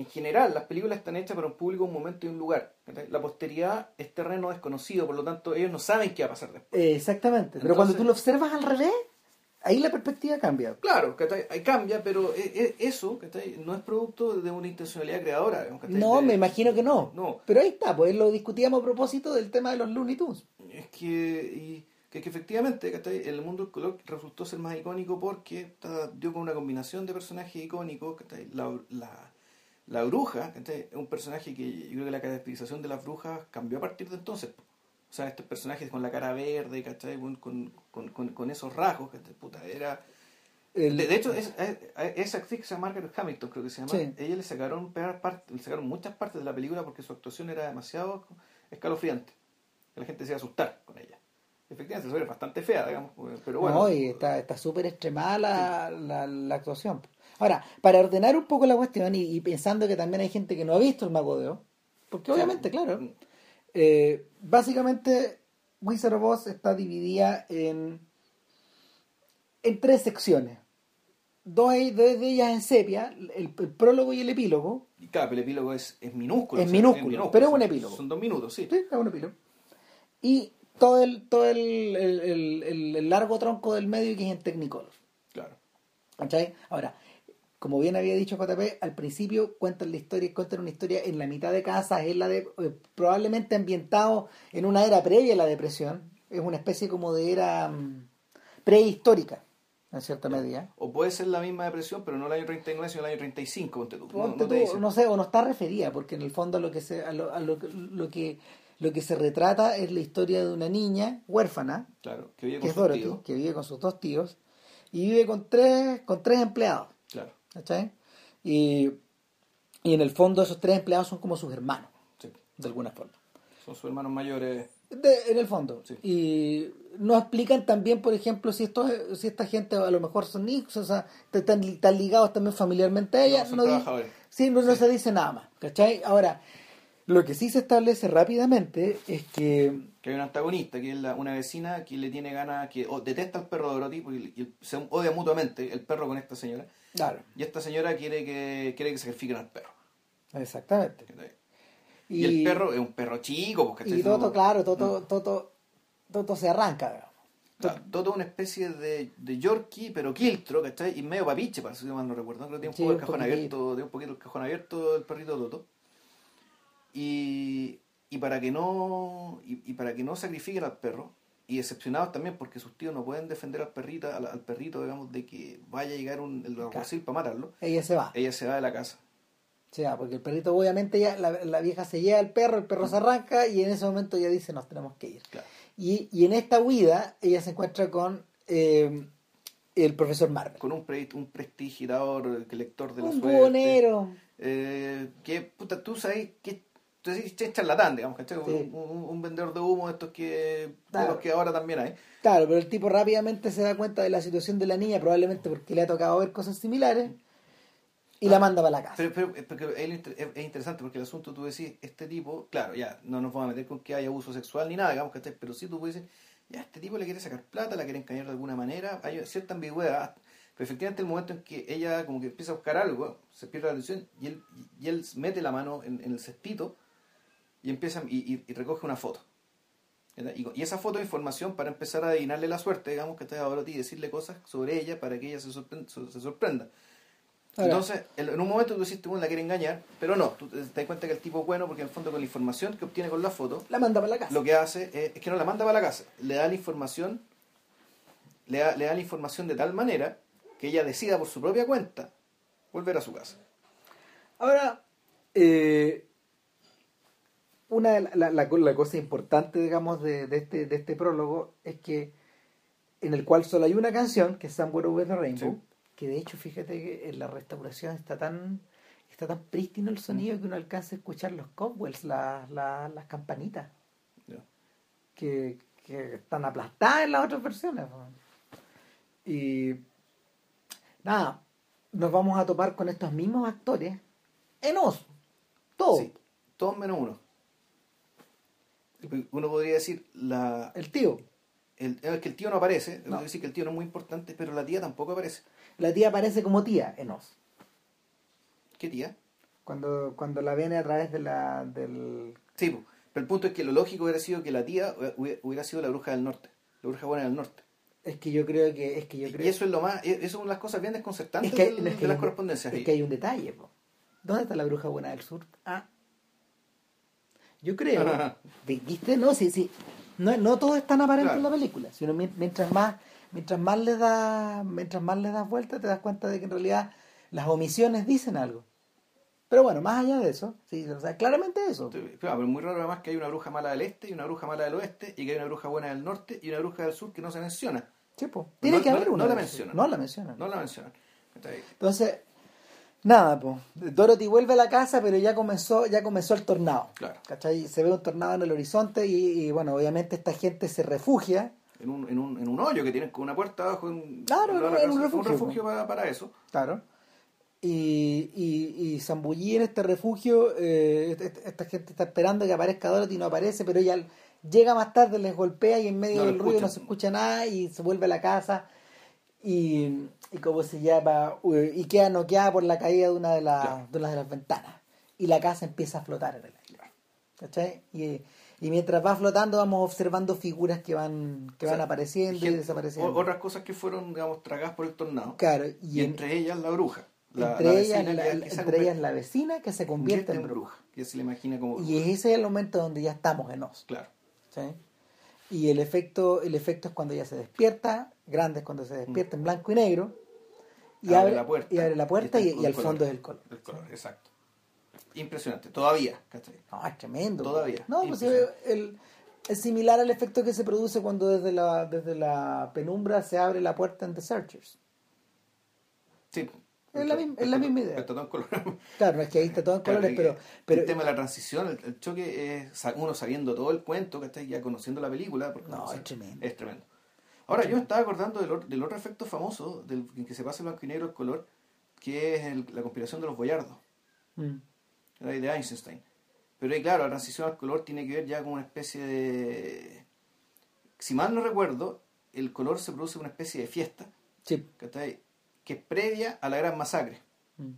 en general, las películas están hechas para un público, un momento y un lugar. La posteridad es terreno desconocido, por lo tanto, ellos no saben qué va a pasar después. Eh, exactamente. Pero cuando tú lo observas al revés, ahí la perspectiva cambia. Claro, ahí cambia, pero e- e- eso no es producto de una intencionalidad creadora. No, me imagino que no. No. Pero ahí está, pues lo discutíamos a propósito del tema de los Looney Tunes. Es que, y, que, que efectivamente el mundo del color resultó ser más icónico porque dio con una combinación de personajes icónicos. La, la, la bruja ¿cachai? es un personaje que yo creo que la caracterización de las brujas cambió a partir de entonces. O sea, estos personajes con la cara verde, ¿cachai? Con, con, con, con- esos rasgos, ¿cachai? Puta, era... El- De, de hecho, es, es- esa actriz que se llama Margaret Hamilton, creo que se llama, Sí. ella le sacaron, parte- le sacaron muchas partes de la película porque su actuación era demasiado escalofriante. La gente se iba a asustar con ella. Efectivamente, es bastante fea, digamos, pero bueno. No, y está está súper extremada la, la, la actuación. Ahora, para ordenar un poco la cuestión y, y pensando que también hay gente que no ha visto el Mago de Oz, porque obviamente, claro, eh, básicamente Wizard of Oz está dividida en, en tres secciones. Dos, dos de ellas en sepia, el, el prólogo y el epílogo. Y claro, el epílogo es, es minúsculo. Es o sea, minúsculo, pero es un epílogo. Son dos minutos, sí. Sí, es un epílogo. Y todo el, todo el- el- el largo tronco del medio que es en Technicolor. Claro. ¿Cachai? Ahora, como bien había dicho JP, al principio cuentan la historia, cuentan una historia en la mitad de casas, es la de, eh, probablemente ambientado en una era previa a la depresión, es una especie como de era mm, prehistórica, en cierta medida. O puede ser la misma depresión, pero no el año 39, sino el año 35, ponte tú. No- Ponte no te tú, dicen. no sé, o no está referida, porque en el fondo a lo que se, a lo, a lo, lo que lo que se retrata es la historia de una niña huérfana, Claro, que vive que con es su Dorothy, tío. que vive con sus dos tíos, y vive con tres, con tres empleados. ¿Cachai? Y, y en el fondo esos tres empleados son como sus hermanos, sí. de alguna forma. Son sus hermanos mayores. De- en el fondo. Sí. Y nos explican también, por ejemplo, si estos, si esta gente a lo mejor son hijos, o sea, están, están ligados también familiarmente a ella. No, son no di- trabajadores. sí, no, no se dice nada más, ¿cachai? Ahora, lo que sí se establece rápidamente es que Que hay un antagonista, que es la- una vecina que le tiene ganas, que o detesta al perro de Dorothy, y se odia mutuamente el perro con esta señora. Claro, Y esta señora quiere que quiere que sacrifiquen al perro. exactamente. Y, el perro es un perro chico, porque y Toto, claro, Toto, Toto, Toto se arranca, digamos. Toto es una especie de, de Yorkie, pero quiltro, ¿cachai? Y medio papiche, para si mal no recuerdo. Creo que tiene un Sí, poco el cajón abierto, tiene un poquito el cajón abierto el perrito Toto. Y, y para que no y, y para que no sacrifiquen al perro, y decepcionados también porque sus tíos no pueden defender al perrito, al, al perrito, digamos, de que vaya a llegar un, el alguacil para matarlo, Ella se va. ella se va de la casa. Se va, porque el perrito obviamente ya, la, la vieja se lleva al perro, el perro se arranca y en ese momento ella dice nos tenemos que ir. Claro. Y, y en esta huida ella se encuentra con eh, el profesor Marvel. Con un, pre, un prestigitador, lector de la Un suerte. buhonero. Eh, que puta, tú sabes que decís che, charlatán, digamos, ¿cachai? Sí. Un, un- un vendedor de humo de estos que, de Claro. los que ahora también hay. Claro, pero el tipo rápidamente se da cuenta de la situación de la niña, probablemente porque le ha tocado ver cosas similares, y la manda para la casa. Pero, pero, pero es, es- es interesante porque el asunto tú decís, este tipo, claro, ya, no nos vamos a meter con que haya abuso sexual ni nada, digamos, ¿cachai? Pero sí tú puedes decir, ya, este tipo le quiere sacar plata, la quiere engañar de alguna manera, hay cierta ambigüedad. Pero efectivamente el momento en que ella como que empieza a buscar algo, se pierde la atención y él, y él mete la mano en, en el cestito y empieza y, y- y recoge una foto. Y, esa foto es información para empezar a adivinarle la suerte, digamos, que da ahora a ti y decirle cosas sobre ella para que ella se, sorpren- se- sorprenda. Entonces, en un momento tú decís, bueno, la quiere engañar, pero no, tú te te das cuenta que el tipo es bueno porque en el fondo con la información que obtiene con la foto, La manda para la casa. lo que hace es, es que no la manda para la casa, le da la información, le da, le da la información de tal manera que ella decida por su propia cuenta volver a su casa. Ahora, eh, una de la, la, la- la cosa importante, digamos, de, de este, de este prólogo es que en el cual solo hay una canción, que es Somewhere Over the Rainbow, Sí. que de hecho, fíjate que en la restauración está tan está tan prístino el sonido que uno alcanza a escuchar los cobwebs, la- la- las campanitas, que, que están aplastadas en las otras versiones. Y nada, nos vamos a topar con estos mismos actores en Oz. Todo. Sí, todos menos uno. Uno podría decir, la, El tío. el, es que el tío no aparece, No. podría decir que el tío no es muy importante, pero la tía tampoco aparece. La tía aparece como tía en Oz. ¿Qué tía? Cuando, cuando la viene a través de la, del... Sí, pero el punto es que lo lógico hubiera sido que la tía hubiera sido la bruja del norte, la bruja buena del norte. Es que yo creo que... Es que yo creo Y eso es lo más, eso es una de las cosas bien desconcertantes es que, del- es que de las un- correspondencias. Es que hay un detalle, po. ¿Dónde está la bruja buena del sur? Ah. Yo creo. [laughs] Vi- ¿Viste? No, sí, sí. No, no todo es tan aparente en la película. Sino mien- mientras más, mientras más le das, mientras más le das vuelta, te das cuenta de que en realidad las omisiones dicen algo. Pero bueno, más allá de eso, sí, o sea, claramente eso. Claro, pero es muy raro además que hay una bruja mala del este y una bruja mala del oeste y que hay una bruja buena del norte y una bruja del sur que no se menciona. Sí, po. Tiene No- que no- haber no una. la de- mencionan. No la mencionan. No la mencionan. Entonces, nada, pues. Dorothy vuelve a la casa, pero ya comenzó, ya comenzó el tornado. Claro. ¿Cachai? Se ve un tornado en el horizonte y, y, bueno, obviamente esta gente se refugia. En un, en, un, en un hoyo que tienen con una puerta abajo. En, Claro, en un- en un refugio, refugio para, para eso. Claro. Y, y, y zambullí en este refugio, eh, esta, esta gente está esperando que aparezca Dorothy y no aparece, pero ella llega más tarde, les golpea y en medio No del ruido no se escucha nada y se vuelve a la casa y, y como se llama, eh, y queda noqueada por la caída de una de, las Claro. de, las ventanas. Y la casa empieza a flotar en el aire. ¿Cachai? Y, y mientras va flotando vamos observando figuras que van, que O sea, van apareciendo y desapareciendo. otras cosas que fueron, digamos, tragadas por el tornado. Claro, Y, y en- entre ellas la bruja. La, entre, la ellas, la, que- que se entre ellas la vecina que se convierte en bruja. Que se le imagina como bruja. Y ese es el momento donde ya estamos en Oz. Claro. ¿sí? Y el efecto, el efecto es cuando ella se despierta, grande es cuando se despierta en blanco y negro, y Abre la puerta. y abre la puerta Y y, al fondo es el color. El color, exacto. Impresionante. Todavía, ¿cachai? No, es tremendo. Todavía. No, pues el, es similar al efecto que se produce cuando desde la, desde la penumbra se abre la puerta en The Searchers. Sí. Es la misma- es la misma idea. Está todo en color. Claro, no es que ahí está todo en colores, Claro, pero, pero el tema de la transición, el, el choque es uno sabiendo todo el cuento, que está ya conociendo la película. porque, No, o sea, es tremendo. Es tremendo. Ahora, yo me estaba acordando del, or- del otro efecto famoso, del en que se pasa el blanco y negro el color, que es el- la conspiración de los boyardos, Mm. de Einstein. Pero ahí, claro, la transición al color tiene que ver ya con una especie de... Si mal no recuerdo, el color se produce en una especie de fiesta, Sí. ¿cachai? que es previa a la gran masacre. Mm.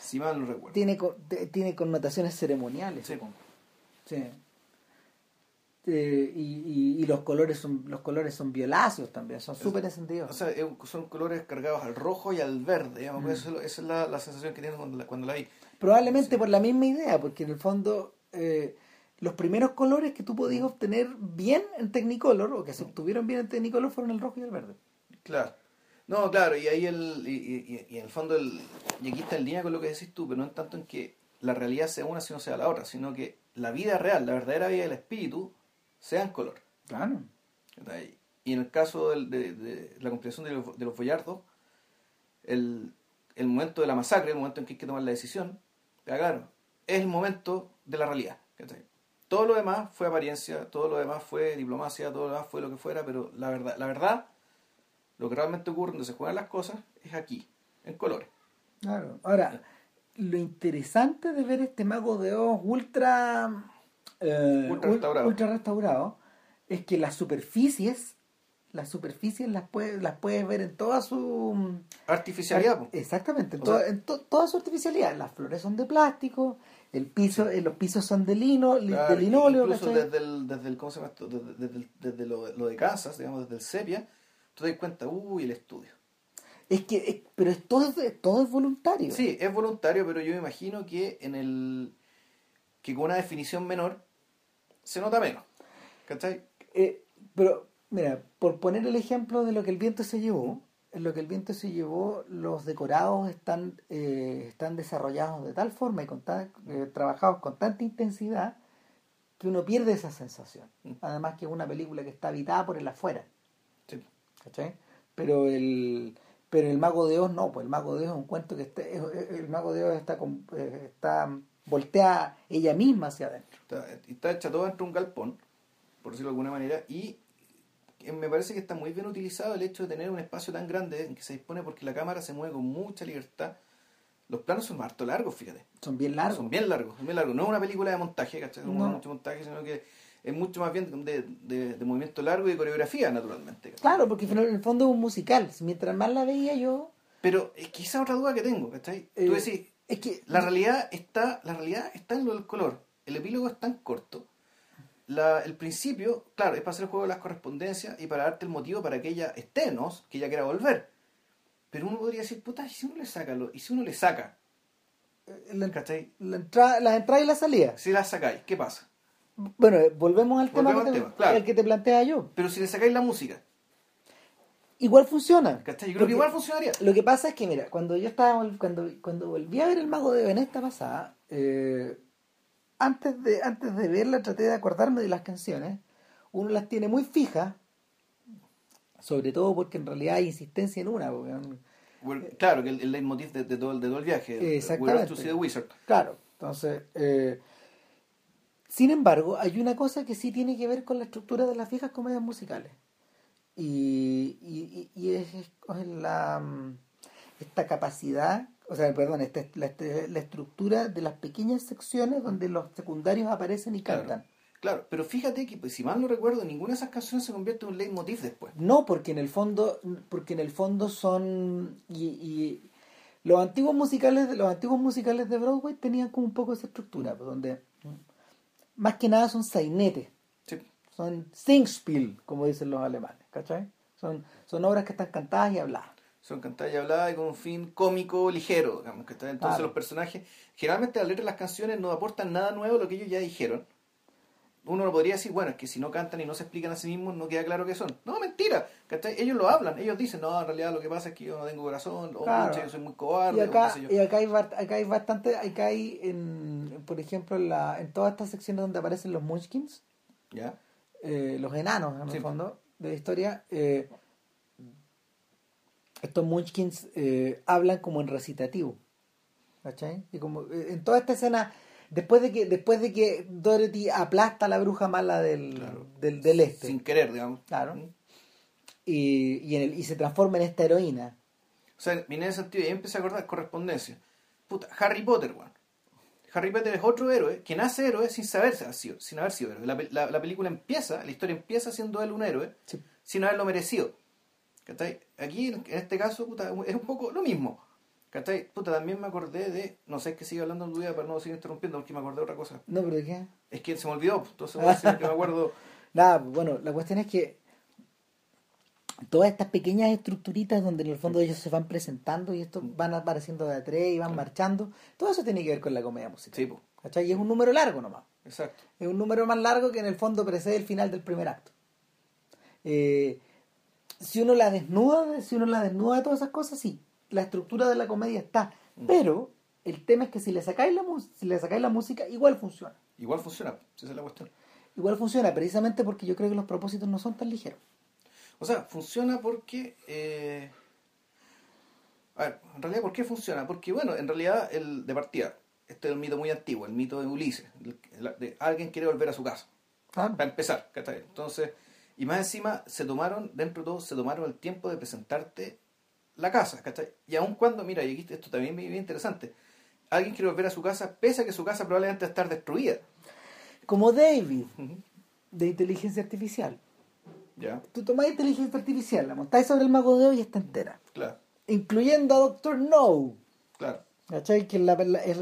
Si mal no recuerdo. tiene, tiene connotaciones ceremoniales. Sí. supongo. Sí. Eh, y, y, y los colores son los colores son violáceos también, son súper encendidos. O sea, es- son colores cargados al rojo y al verde, digamos, Mm. eso esa es la, la sensación que tienes cuando la, cuando la vi. Probablemente por la misma idea, porque en el fondo eh, los primeros colores que tú podías obtener bien en Technicolor, o que se obtuvieron bien en Technicolor, fueron el rojo y el verde. Claro. No, claro, y ahí el, y en el fondo, el, y aquí está en línea con lo que decís tú, pero no en tanto en que la realidad sea una sino sea la otra, sino que la vida real, la verdadera vida del espíritu, sea en color. Claro. Y en el caso del- de, de la conspiración de los, de los boyardos, el, el momento de la masacre, el momento en que hay que tomar la decisión, ya claro, es el momento de la realidad. Todo lo demás fue apariencia, todo lo demás fue diplomacia, todo lo demás fue lo que fuera, pero la verdad, la verdad, lo que realmente ocurre, donde se juegan las cosas, es aquí, en colores. Claro. Ahora, lo interesante de ver este mago de Oz ultra, eh, Ultra ul- restaurado. ultra restaurado es que las superficies las superficies las puedes, las puedes ver en toda su... Artificialidad. po. Exactamente, en, toda- en to- toda su artificialidad. Las flores son de plástico, el piso, eh, los pisos son de lino, Claro, de linóleo, incluso ¿cachai? desde el, desde el, ¿cómo se llama esto? Desde, desde lo, lo de Kansas, digamos, desde el sepia, tú te das cuenta, uy, el estudio. Es que, es- pero es todo, es, todo es voluntario. Sí, es voluntario, pero yo me imagino que en el que con una definición menor se nota menos. ¿Cachai? Eh, pero, mira, por poner el ejemplo de lo que el viento se llevó, en lo que el viento se llevó, los decorados están, eh, están desarrollados de tal forma y con tan- eh, trabajados con tanta intensidad que uno pierde esa sensación. Mm. Además que es una película que está habitada por el afuera. Sí. ¿cachai? Pero el, pero el Mago de Oz no, pues el Mago de Oz es un cuento que está, es- es- el Mago de Oz está, eh, está voltea ella misma hacia adentro. Está, está hecha todo dentro de un galpón, por decirlo de alguna manera, y eh, me parece que está muy bien utilizado el hecho de tener un espacio tan grande en que se dispone porque la cámara se mueve con mucha libertad. Los planos son harto largos, fíjate. Son bien largos. Son bien largos, son bien largos. No es una película de montaje, ¿cachai? No, No. es mucho montaje, sino que es mucho más bien de, de- de movimiento largo y de coreografía, naturalmente. ¿cachai? Claro, porque en el fondo es un musical. Mientras más la veía yo, Pero es quizá otra duda que tengo, ¿cachai? Eh, Tú decís, es que la realidad está la realidad está en lo del color. El epílogo es tan corto. La- el principio, claro, es para hacer el juego de las correspondencias y para darte el motivo para que ella esté, ¿no? que ella quiera volver. Pero uno podría decir, puta, ¿y si uno le saca? lo- ¿Y si uno le saca? la, ¿Cachai? la entrada, las entradas y las salidas. Si la sacáis, ¿qué pasa? Bueno, eh, volvemos al tema, que al te, tema, claro. el que te plantea yo. Pero si le sacáis la música, Igual funciona. ¿cachai? Yo creo Porque que igual funcionaría. Lo que pasa es que, mira, cuando yo estaba, cuando, cuando volví a ver el Mago de Venesta pasada, eh, antes de, antes de verla traté de acordarme de las canciones. Uno las tiene muy fijas, sobre todo porque en realidad hay insistencia en una. porque, Bueno, claro, que el, el leitmotiv de, de todo, el- de todo el viaje. Exactamente. To see the wizard. Claro, entonces, eh, sin embargo, hay una cosa que sí tiene que ver con la estructura de las viejas comedias musicales. Y, y, y- es, es la, mm, esta capacidad, o sea, perdón, esta, la, este- la estructura de las pequeñas secciones donde los secundarios aparecen y Claro. cantan. Claro, pero fíjate que, pues, si mal no recuerdo, ninguna de esas canciones se convierte en un leitmotiv después. No, porque en el fondo, porque en el fondo son y, y los antiguos musicales, los antiguos musicales de Broadway tenían como un poco esa estructura, pues, donde más que nada son sainetes. Son Singspiel, como dicen los alemanes, ¿cachai? Son, son obras que están cantadas y habladas. Son cantadas y habladas y con un fin cómico, ligero, digamos, que entonces Claro. los personajes, generalmente letras de las canciones no aportan nada nuevo a lo que ellos ya dijeron. Uno no podría decir, bueno, es que si no cantan y no se explican a sí mismos, no queda claro qué son. No, mentira, ¿cachai? Ellos lo hablan, ellos dicen, no, en realidad lo que pasa es que yo no tengo corazón, o Claro. yo soy muy Y cobarde, o acá, qué sé yo. y acá hay ba- acá hay bastante, acá hay en, por ejemplo en, la, en todas estas secciones donde aparecen los Munchkins, ¿Ya? Eh, los enanos en Sí. el fondo de la historia, eh, estos Munchkins eh, hablan como en recitativo. ¿Cachai? Y como en toda esta escena, después de que, después de que Dorothy aplasta a la bruja mala del, Claro. del, del este. Sin querer, digamos. Claro. Y, y, en el- y se transforma en esta heroína. O sea, en ese sentido y ahí empecé a acordar correspondencia. Puta, Harry Potter, weón. Harry Potter es otro héroe que nace héroe sin sido- sin haber sido héroe. La, pe- la- la película empieza, la historia empieza siendo él un héroe Sí. sin haberlo merecido. ¿Cachai? Aquí, en en este caso, puta, es un poco lo mismo. ¿Cachai? Puta, también me acordé de, no sé, es que sigue hablando en tu vida para no seguir interrumpiendo porque me acordé de otra cosa. No, pero ¿de qué? Es que se me olvidó, entonces voy a decir que me acuerdo. [laughs] Nada, bueno, la cuestión es que todas estas pequeñas estructuritas donde en el fondo ellos se van presentando y estos van apareciendo de a tres y van marchando, todo eso tiene que ver con la comedia musical. Sí, pues, ¿Cachai? Y es un número largo nomás. exacto. Es un número más largo que en el fondo precede el final del primer acto. Eh, si uno la desnuda, de- si uno la desnuda de todas esas cosas, sí, la estructura de la comedia está. Pero el tema es que si le sacáis la, si le sacáis la música, igual funciona. Igual funciona, esa es la cuestión. Igual funciona, precisamente porque yo creo que los propósitos no son tan ligeros. O sea, funciona porque... eh, A ver, en realidad, ¿por qué funciona? Porque, bueno, en realidad, el de partida, este es un mito muy antiguo, el mito de Ulises, el- el- de alguien quiere volver a su casa, Claro. para empezar, ¿cachai? Entonces, y más encima, se tomaron, dentro de todo, se tomaron el tiempo de presentarte la casa, ¿cachai? Y aun cuando, mira, y aquí esto también es bien interesante, alguien quiere volver a su casa, pese a que su casa probablemente va a estar destruida. Como David, de inteligencia artificial. Ya, Tú tomás inteligencia artificial, la montáis sobre el mago de Oz y está entera. claro, Incluyendo a Doctor No. claro. ¿Cachai? Que es la, la- la es-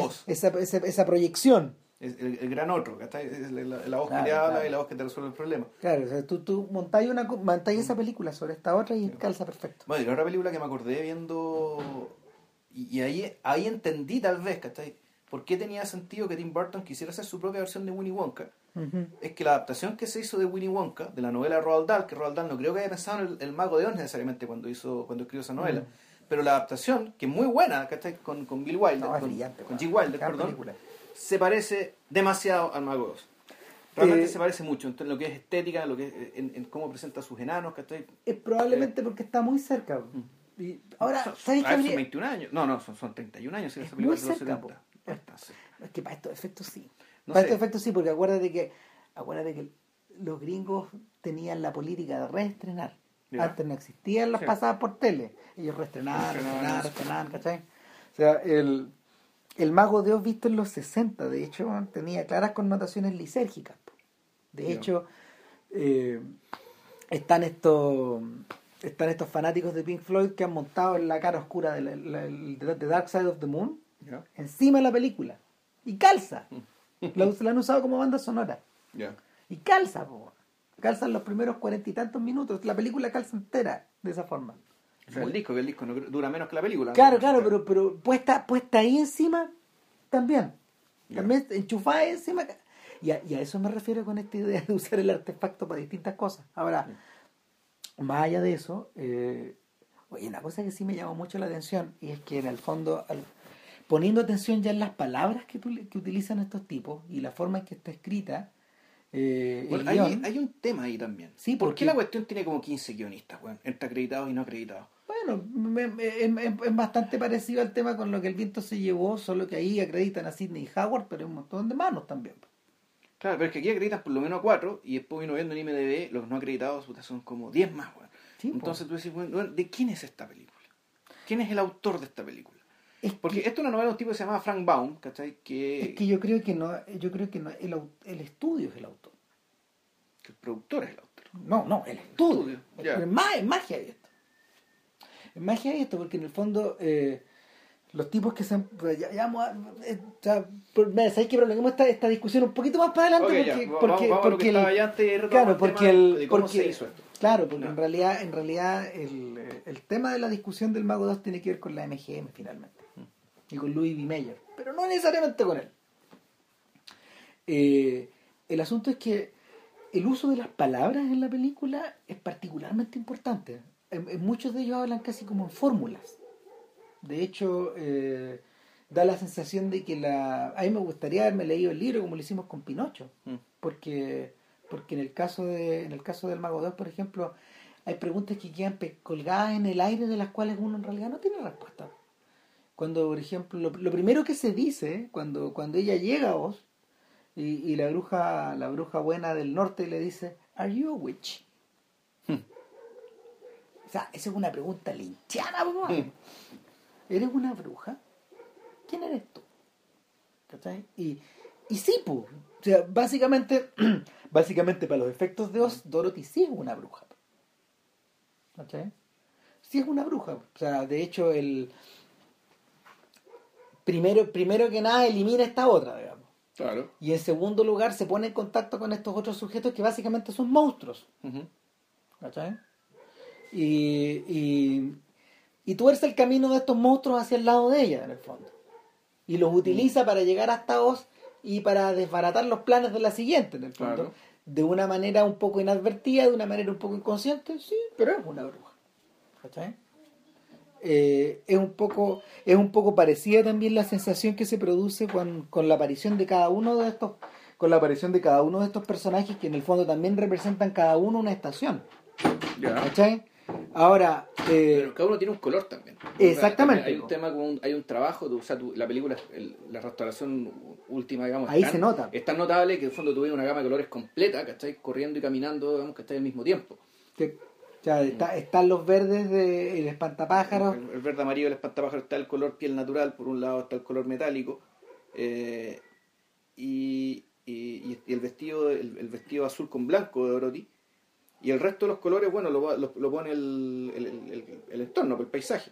voz. Esa, esa, esa proyección. Es el, el gran otro, ¿cachai? Es la, voz Claro, que te habla claro. y la voz que te resuelve el problema. Claro, o sea, tú, tú montáis, una, montáis esa película sobre esta otra y calza perfecto. Bueno, y la otra película que me acordé viendo. Y, y ahí, ahí entendí tal vez, ¿cachai? ¿Por qué tenía sentido que Tim Burton quisiera hacer su propia versión de Winnie Wonka? Ujú. Es que la adaptación que se hizo de Winnie Wonka, de la novela de Roald Dahl, que Roald Dahl no creo que haya pensado en el, el Mago de Oz necesariamente cuando hizo cuando escribió esa novela, Mm. pero la adaptación, que es muy buena, ¿cachai? Con, con Bill Wilder, No, con, con. G. Wilder, perdón, película. se parece demasiado al Mago de Oz. Realmente Eh, se parece mucho en lo que es estética, lo que es, en, en cómo presenta a sus enanos, ¿cachai? Es probablemente porque está muy cerca. Y ahora, Son- ¿sabes qué ah, son habría- 21 años. No, no, son, son 31 años. si Es esa película muy cerca, 70. po. No está cerca. Es que para estos efectos sí. No para sé. estos efectos sí, porque acuérdate que, acuérdate que los gringos tenían la política de reestrenar. Antes no existían las Sí. pasadas por tele. Ellos reestrenaban, Reestrenaban reestrenaban, ¿cachai? O sea, el, el Mago de Oz visto en los 60, de hecho, tenía claras connotaciones lisérgicas. De hecho, eh, están estos están estos fanáticos de Pink Floyd que han montado en la cara oscura de, la- la- de Dark Side of the Moon encima de la película. Y calza. La, la han usado como banda sonora. ya. Y calza, po. Calza en los primeros cuarenta y tantos minutos. La película calza entera de esa forma. El disco, que el disco no dura menos que la película. Claro, ¿no? claro, pero, pero puesta, puesta ahí encima, también. También enchufada ahí encima. Y a, y a eso me refiero con esta idea de usar el artefacto para distintas cosas. Ahora, más allá de eso, eh, oye, una cosa que sí me llamó mucho la atención, y es que en el fondo, al- poniendo atención ya en las palabras que, tu- que utilizan estos tipos y la forma en que está escrita, eh, Bueno, hay, guión- hay un tema ahí también. Sí, ¿Por porque- qué la cuestión tiene como 15 guionistas, weón? Entre acreditados y no acreditados. Bueno, me- me- es, bastante parecido al tema con lo que el viento se llevó, solo que ahí acreditan a Sidney Howard, pero hay un montón de manos también. Claro, pero es que aquí acreditan por lo menos 4 y después vino viendo en IMDB, los no acreditados son como 10 más, weón. Sí, po. Entonces tú decís, bueno, ¿de quién es esta película? ¿Quién es el autor de esta película? Es Porque que, esto es una novela de un tipo que se llama Frank Baum, ¿cachai? Que, es que yo creo que no, yo creo que no, el, el estudio es el autor. que el productor es el autor. No, no, el estudio. Estudio. Pero es, ma- es magia esto. Es magia esto porque en el fondo eh, los tipos que se han... pues, Ya, ya vamos a- eh, ya, ¿sabes qué? Prolonguemos esta, esta discusión un poquito más para adelante Ok, ya, porque, porque, vamos, porque que el- Claro, porque el, de cómo porque- se hizo esto. Claro, porque No. en realidad, en realidad el, el tema de la discusión del Mago 2 tiene que ver con la MGM finalmente. Y con Louis B. Mayer. Pero no necesariamente con él. Eh, el asunto es que el uso de las palabras en la película es particularmente importante. En, en muchos de ellos hablan casi como en fórmulas. De hecho, eh, da la sensación de que la... A mí me gustaría haberme leído el libro como lo hicimos con Pinocho Mm. porque porque en el caso de en el caso del mago 2 por ejemplo hay preguntas que quedan colgadas en el aire de las cuales uno en realidad no tiene respuesta cuando por ejemplo lo, lo primero que se dice cuando cuando ella llega a Oz y, y la bruja la bruja buena del norte le dice are you a witch Hmm. o sea esa es una pregunta linchana po, Hmm. ¿eres una bruja? ¿quién eres tú? ¿Cachai? Y, y sí, pues. O sea, básicamente, [clears throat] básicamente para los efectos de Oz, Dorothy sí es una bruja. ¿Cachai? Sí es una bruja. O sea, de hecho, el. Primero, primero que nada, elimina esta otra, digamos. Claro. Y en segundo lugar, se pone en contacto con estos otros sujetos que básicamente son monstruos. Y, y, y tuerce el camino de estos monstruos hacia el lado de ella, en el fondo. Y los utiliza para llegar hasta Oz y para desbaratar los planes de la siguiente, en el fondo. Claro. De una manera un poco inadvertida, de una manera un poco inconsciente, sí, pero es una bruja. ¿Cachai? Eh, es un poco es un poco parecida también la sensación que se produce con, con la aparición de cada uno de estos con la aparición de cada uno de estos personajes que en el fondo también representan cada uno una estación Ya. ¿cachai? ahora eh, Pero cada uno tiene un color también. Exactamente. Hay un tema, como un- hay un trabajo, o sea, tu- la película, el- la restauración última, digamos. Ahí se nota. Es tan notable que en el fondo tuve una gama de colores completa, ¿cachai? Corriendo y caminando, digamos, que está al mismo tiempo. que- o sea, está- están los verdes de el espantapájaros El, el verde amarillo del espantapájaro está el color piel natural, por un lado está el color metálico. eh, y, y- y el vestido el, el vestido azul con blanco de Dorothy Y el resto de los colores, bueno, lo, lo, lo pone el, el, entorno, el paisaje.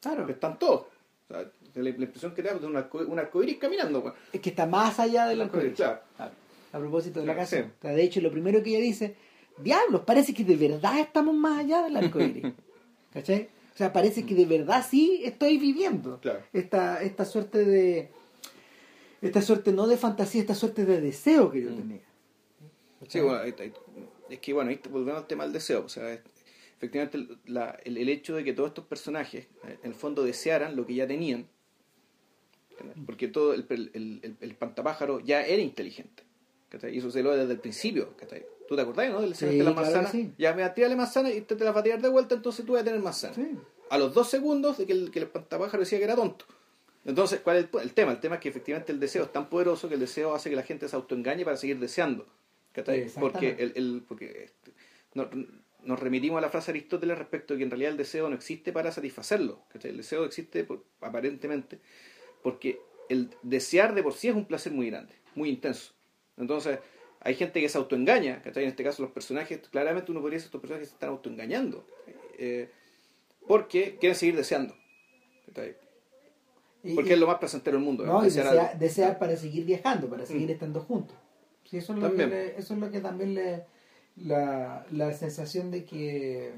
Claro. Que están todos. O sea, la, la impresión que te da de un, arco, un arcoíris caminando. Es que está más allá del arcoíris, claro. A propósito de la canción. sí. O sea, de hecho, lo primero que ella dice, diablos, parece que de verdad estamos más allá del arcoíris. [laughs] ¿Cachai? O sea, parece que de verdad sí estoy viviendo Claro. esta, esta suerte de. Esta suerte no de fantasía, esta suerte de deseo que yo Mm. tenía. Sí, bueno, es que bueno, volvemos al tema del deseo. O sea, efectivamente el, la- el- el hecho de que todos estos personajes, eh, en el fondo, desearan lo que ya tenían, porque todo el, el, el, el espantapájaro ya era inteligente. ¿cachai? Y eso se lo desde el principio. ¿cachai? ¿Tú te acordás, no? Del Sí, de la claro manzana. sí. Ya me tírale manzana y te, te la va a tirar de vuelta, entonces tú vas a tener manzana. Sí. A los dos segundos de que el, que el espantapájaro decía que era tonto. Entonces, ¿cuál es el, el tema? El tema es que efectivamente el deseo es tan poderoso que el deseo hace que la gente se autoengañe para seguir deseando. Porque, el, el- porque este, no- nos remitimos a la frase de Aristóteles respecto a que en realidad el deseo no existe para satisfacerlo. ¿cachai? El deseo existe por- aparentemente porque el desear de por sí es un placer muy grande, muy intenso. Entonces, hay gente que se autoengaña, ¿cachai? En este caso los personajes, claramente uno podría decir que estos personajes se están autoengañando. eh, porque quieren seguir deseando. Porque y- es lo más placentero del mundo. No, desear desea- desear para seguir viajando, para seguir Mm. estando juntos. Sí, eso, es lo que También. le- eso es lo que también le. La, la sensación de que.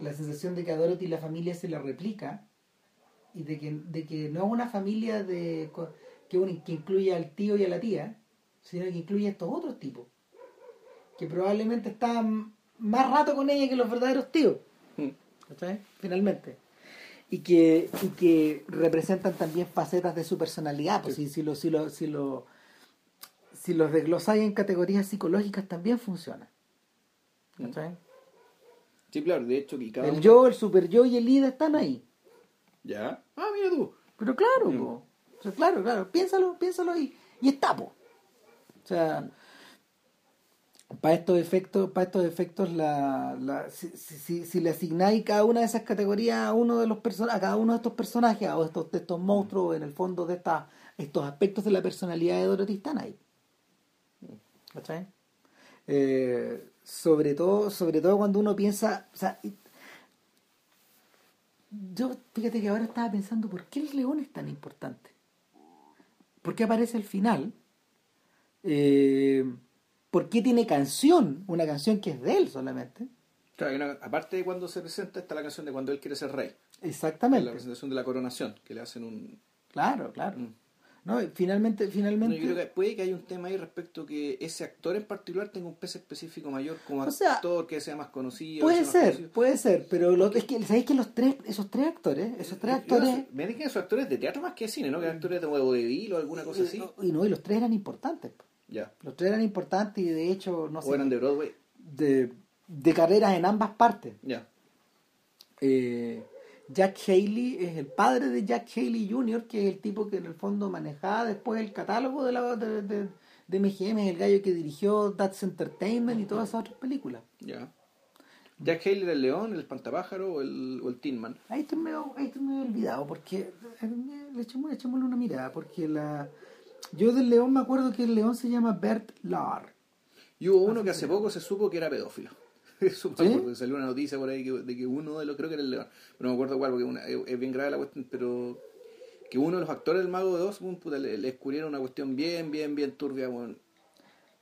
La sensación de que a Dorothy la familia se la replica y de que, de que no es una familia de que, que incluye al tío y a la tía, sino que incluye a estos otros tipos que probablemente están más rato con ella que los verdaderos tíos. Mm. ¿cachai? Finalmente. Y que, y que representan también facetas de su personalidad. Pues si, si, lo, si, lo, si, lo, si los desglosáis en categorías psicológicas también funciona. ¿cachai? Sí, claro, de hecho, que cada El uno- yo, el super yo y el ida están ahí. Ya. Ah, mira tú. Pero claro, Mm. po. O sea, claro, claro, piénsalo, piénsalo y, y está, po. O sea, para estos efectos, para estos efectos la, la, si, si, si- le asignáis cada una de esas categorías a uno de los a cada uno de estos personajes, a estos, de estos monstruos, en el fondo de esta, estos aspectos de la personalidad de Dorothy están ahí. ¿Cachai? Eh, sobre todo, sobre todo cuando uno piensa, o sea, yo fíjate que ahora estaba pensando por qué el león es tan importante. ¿Por qué aparece al final? Eh, ¿Por qué tiene canción? Una canción que es de él solamente. Claro, hay una- aparte de cuando se presenta, está la canción de cuando él quiere ser rey. La Exactamente. presentación de la coronación, que le hacen un... Claro, claro. Mm. No, finalmente, No, finalmente. yo creo que puede que haya un tema ahí respecto que ese actor en particular tenga un peso específico mayor como O sea, actor, que sea más conocido. puede ser, conocido. puede ser, pero lo, es que sabéis que los tres, esos tres actores, esos tres no actores, me dicen que son actores de teatro más que de cine, ¿no? Que eran actores de vodevil o alguna cosa así. y no, y los tres eran importantes. Ya. Los tres eran importantes y de hecho, no sé, O eran de Broadway. de, de carreras en ambas partes. Ya. Eh, Jack Haley es el padre de Jack Haley Jr., que es el tipo que en el fondo manejaba después el catálogo de, la, de, de- de MGM, es el gallo que dirigió That's Entertainment y todas esas otras películas. Ya. Jack Haley era el león, el espantapájaro o el, o el Tin Man. Ahí estoy medio, ahí estoy medio olvidado, porque eh, le echemos, echémosle una mirada, porque la yo del león me acuerdo que el león se llama Bert Lahr. Y hubo uno que hace poco se supo que era pedófilo. [laughs] ¿Sí? salió una noticia por ahí que, de que uno de los, creo que era el león, pero no me acuerdo cuál, porque una- es, bien grave la cuestión, pero que uno de los actores del Mago de Oz, puta, le, le descubrieron una cuestión bien, bien, bien turbia, bueno,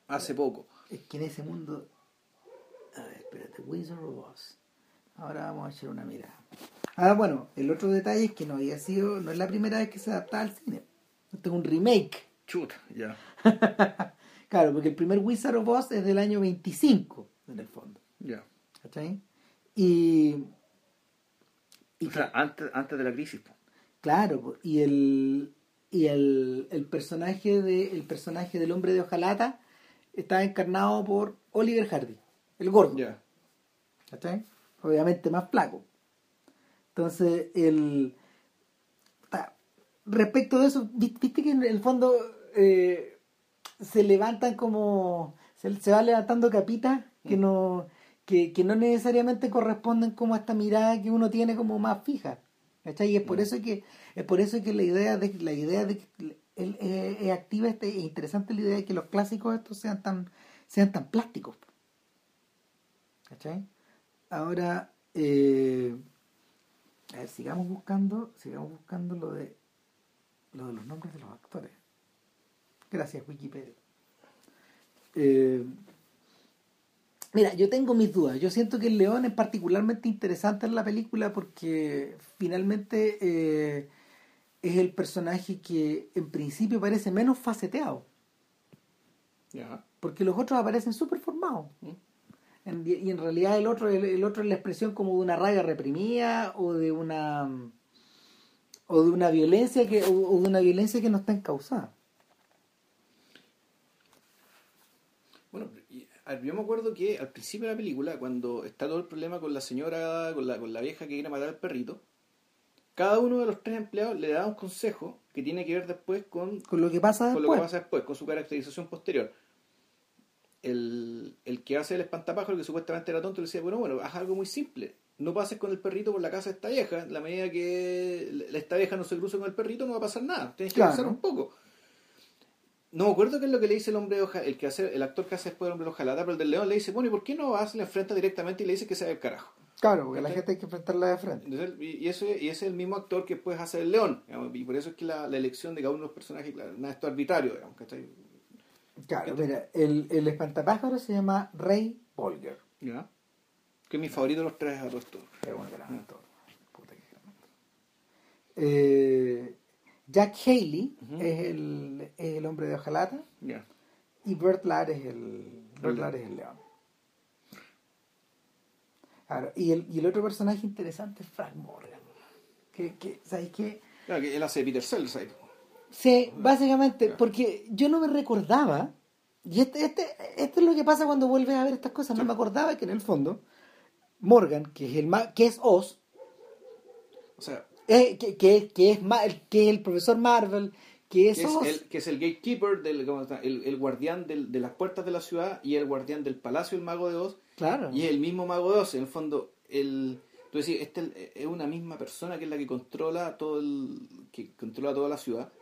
hace poco. Es que en ese mundo... A ver, espérate, Wizard of Oz. Ahora vamos a echar una mirada. Ah, bueno, el otro detalle es que no había sido, no es la primera vez que se adaptaba al cine. Este es un remake. Chuta, ya. [laughs] claro, porque el primer Wizard of Oz es del año 25, en el fondo. Ya. ¿Cachai? Y... y O sea, antes, antes de la crisis. Claro, y el y el, el personaje de el personaje del hombre de hojalata está encarnado por Oliver Hardy, el gordo, Ya. ¿cachai? Obviamente más flaco. Entonces, el respecto de eso, vi- viste que en el fondo eh, se levantan como se, se va levantando capitas que no que, que no necesariamente corresponden como a esta mirada que uno tiene como más fija ¿cachai? y es por eso que es por eso que la idea de la idea de que el- eh, es activa este, es interesante la idea de que los clásicos estos sean tan sean tan plásticos ¿Cachai? Ahora, eh, a ver, sigamos buscando, sigamos buscando lo de lo de los nombres de los actores. Gracias, Wikipedia. Eh, mira, yo tengo mis dudas. Yo siento que el león es particularmente interesante en la película porque finalmente eh, es el personaje que en principio parece menos faceteado. Porque los otros aparecen súper formados. ¿Mm? En- y en realidad el otro, el, el otro es la expresión como de una rabia reprimida o de una o de una violencia que o, de una violencia que no está encausada. Bueno, yo me acuerdo que al principio de la película, cuando está todo el problema con la señora, con la, con la vieja que quiere matar al perrito, cada uno de los tres empleados le da un consejo que tiene que ver después con, Con lo que pasa con después. lo que pasa después, con su caracterización posterior. El, el que hace el espantapájaro, que supuestamente era tonto, le decía, bueno, bueno, haz algo muy simple. No pases con el perrito por la casa de esta vieja. En la medida que la- esta vieja no se cruce con el perrito, no va a pasar nada. Tienes que Claro. avanzar un poco. No me acuerdo qué es lo que le dice el hombre de hoja, el que hace, el actor que hace después del hombre de hojalata, pero el del león le dice, bueno, ¿y por qué no vas, le enfrenta directamente y le dice que se haga el carajo? Claro, porque la gente hay que enfrentarla de frente. Entonces, y, ese, y ese es el mismo actor que después hace el león. digamos, y por eso es que la, la elección de cada uno de los personajes, claro, nada, esto es arbitrario, digamos, ¿cachai? Claro, mira, el, el espantapájaro se llama Ray Bolger. ¿Ya? Que es mi favorito de los tres a todo esto. Qué bueno gran actor. Puta que gran actor. Eh, Jack Haley Ujú. es, el, es el hombre de hojalata Ya. y Bert Lahr es el, Bert Lahr es el león. Claro, y, el, y el otro personaje interesante es Frank Morgan. Que, que, ¿Sabes qué? Claro, que él hace Peter Sellers ahí. Sí, básicamente, porque yo no me recordaba, y este, este, esto es lo que pasa cuando vuelves a ver estas cosas, no me acordaba que en el fondo Morgan, que es el ma- que es Oz, O sea, eh, que, que, que es Ma- el- que es el profesor Marvel, que es que es, Oz. el, que es el gatekeeper, del, el, el guardián del- de las puertas de la ciudad y el guardián del palacio del mago de Oz. Claro. Y es el mismo mago de Oz, en el fondo, el, tú decís, este es una misma persona que es la que controla todo el, que controla toda la ciudad.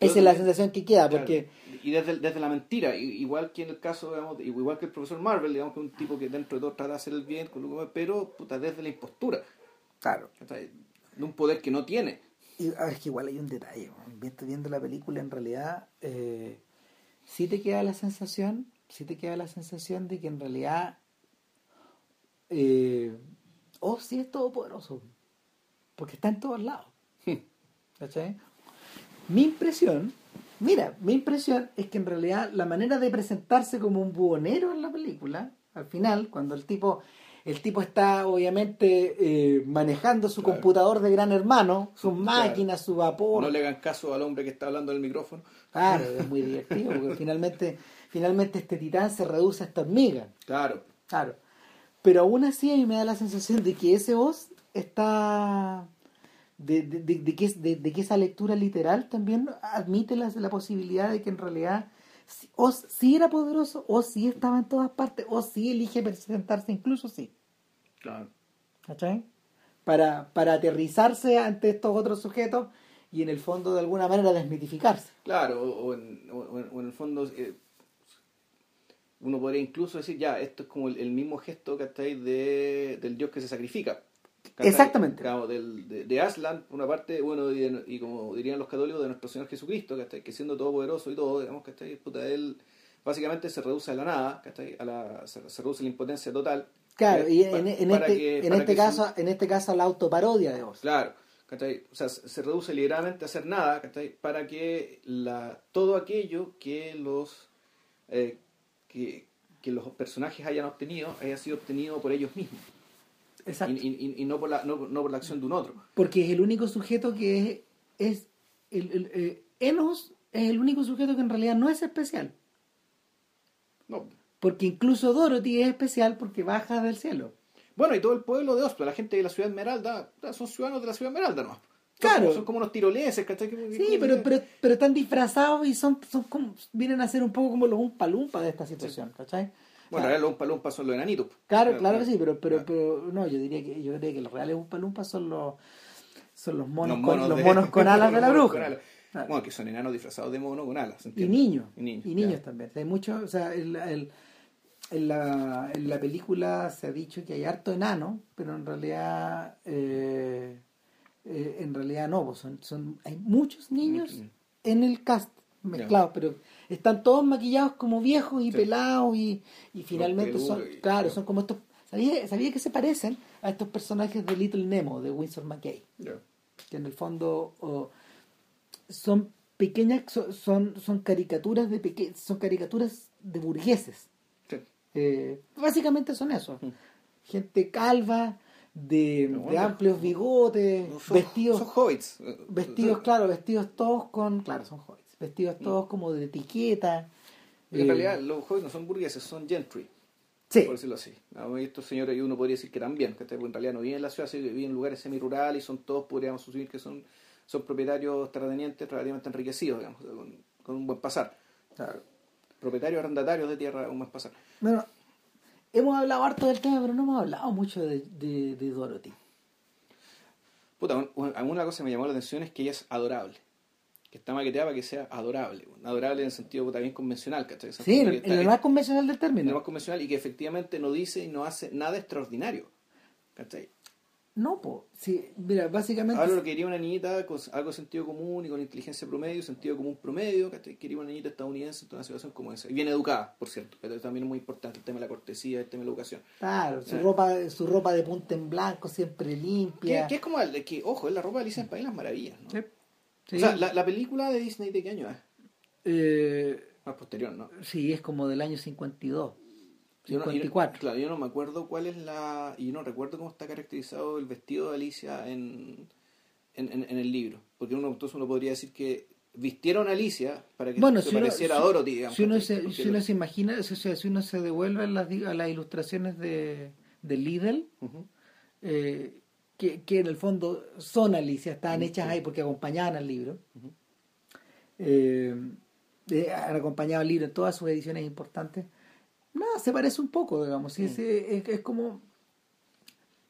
Esa es la sensación que queda, Claro, porque y desde, desde la mentira, igual que en el caso, digamos, igual que el profesor Marvel, digamos que es un tipo que dentro de todo trata de hacer el bien, con lo que- pero puta, desde la impostura, claro, de un poder que no tiene. y, ah, es que igual hay un detalle, ¿no? viendo, viendo la película en realidad eh, sí te queda la sensación, sí te queda la sensación de que en realidad eh, Oz sí es todopoderoso, porque está en todos lados. [laughs] ¿Cachai? Mi impresión, mira, mi impresión es que en realidad la manera de presentarse como un buhonero en la película, al final, cuando el tipo, el tipo está obviamente eh, manejando su Claro. computador de gran hermano, sus Claro. máquinas, su vapor. No le hagan caso al hombre que está hablando del micrófono. Claro, es muy [laughs] divertido, porque finalmente, finalmente este titán se reduce a esta hormiga. Claro, Claro. Pero aún así a mí me da la sensación de que ese Oz está... De, de, de- que, de, de que esa lectura literal también admite la, la posibilidad de que en realidad sí- Oz sí era poderoso, Oz sí estaba en todas partes, Oz sí elige presentarse incluso sí. claro. ¿Cachai? Para, para aterrizarse ante estos otros sujetos y en el fondo de alguna manera desmitificarse. Claro, o, o en, o en- o en el fondo eh, uno podría incluso decir, ya, esto es como el, el mismo gesto que de, del dios que se sacrifica. ¿Cachai? Exactamente. Del, de, de Aslan, una parte, bueno, y, de- y como dirían los católicos, de nuestro Señor Jesucristo, ¿cachai? que siendo todopoderoso y todo, digamos, que puta, él básicamente se reduce a la nada, ¿cachai? A la, se, se reduce a la impotencia total. Claro, ¿cachai? y en, en para este, que- en para este caso, su- en este caso a la autoparodia de Oz. Claro, ¿cachai? O sea, se reduce ligeramente a hacer nada, ¿cachai? Para que la, todo aquello que los, eh, que, que los personajes hayan obtenido haya sido obtenido por ellos mismos Exacto. y, y- y no, por la, no, no por la acción de un otro. Porque es el único sujeto que es, es el, el- eh, Enos es el único sujeto que en realidad no es especial. No. Porque incluso Dorothy es especial porque baja del cielo. Bueno, y todo el pueblo de Oslo, la gente de la ciudad Esmeralda, son ciudadanos de la ciudad Esmeralda, ¿no? Son Claro. como- Son como unos tiroleses, ¿cachai? Sí, pero, pero, pero están disfrazados y son, son como, vienen a ser un poco como los umpalumpa de esta situación, ¿cachai? Bueno, Claro. los palumpas son los enanitos. Claro, claro que sí, pero, pero, Claro. pero no, yo diría que yo diría que los reales umpalumpas son los son los monos, Los con, monos los de- monos con alas de la [laughs] los bruja. con. Claro. Bueno, que son enanos disfrazados de mono con alas. ¿se y niños Y niños, y niños ya. también hay muchos o sea el, el- en la, en la película se ha dicho que hay harto enano, pero en realidad eh, eh, en realidad no, pues son, son, hay muchos niños en el cast mezclados, pero están todos maquillados como viejos y Sí. pelados y, y finalmente son, y- claro, son como estos, ¿sabía, sabía que se parecen a estos personajes de Little Nemo, de Winsor McKay? Que en el fondo son pequeñas so- son son caricaturas de peque- son caricaturas de burgueses Sí. Eh, básicamente son eso Mm. gente calva de, amplios bigotes Son- vestidos Son hobbits. vestidos Son- claro vestidos todos con claro son jóvenes vestidos todos como de etiqueta En Eh, realidad, los hobbits no son burgueses, son gentry. sí por decirlo así. estos señores, y uno podría decir que también, que en realidad no viven en la ciudad, sino que viven en lugares semi-rurales y son todos, podríamos asumir que son, son propietarios terratenientes relativamente enriquecidos, digamos, con, con un buen pasar. claro. Propietarios arrendatarios de tierra, un buen pasar. bueno hemos hablado harto del tema pero no hemos hablado mucho de, de, de Dorothy Puta, un- un- una cosa que me llamó la atención es que ella es adorable. Que está maqueteada para que sea adorable. Adorable en el sentido puta, bien convencional, ¿cachai? Esa sí en, lo más convencional del en lo término más convencional y que efectivamente no dice y no hace nada extraordinario. ¿Cachai? No, pues, sí, mira, básicamente... Ahora lo que quería una niñita con algo de sentido común y con inteligencia promedio, sentido común promedio, ¿cachai? quería una niñita estadounidense en una situación como esa. Y bien educada, por cierto, que también es muy importante el tema de la cortesía, el tema de la educación. Claro, su Eh. ropa, su ropa de punta en blanco, siempre limpia. que es como, el, que, ojo, es la ropa de Alicia en País las Maravillas, ¿no? Sí. Sí. O sea, la, la película de Disney, ¿de qué año es? Eh, Más posterior, ¿no? sí, es como del año 52, Yo no- yo no- 54. claro, yo no me acuerdo cuál es la... Y yo no recuerdo cómo está caracterizado el vestido de Alicia en, en, en- en el libro. Porque uno, entonces uno podría decir que vistieron a Alicia para que Bueno, se si uno, pareciera si- a Dorothy, digamos. si uno se, si uno lo- se imagina, o sea, si uno se devuelve a las, a las ilustraciones de, de Lidl, eh, que, que en el fondo son Alicia, estaban Mm, hechas ahí porque acompañaban al libro. Eh, eh, han acompañado al libro en todas sus ediciones importantes. Nada, se parece un poco, digamos. sí, Mm. es, es- es como.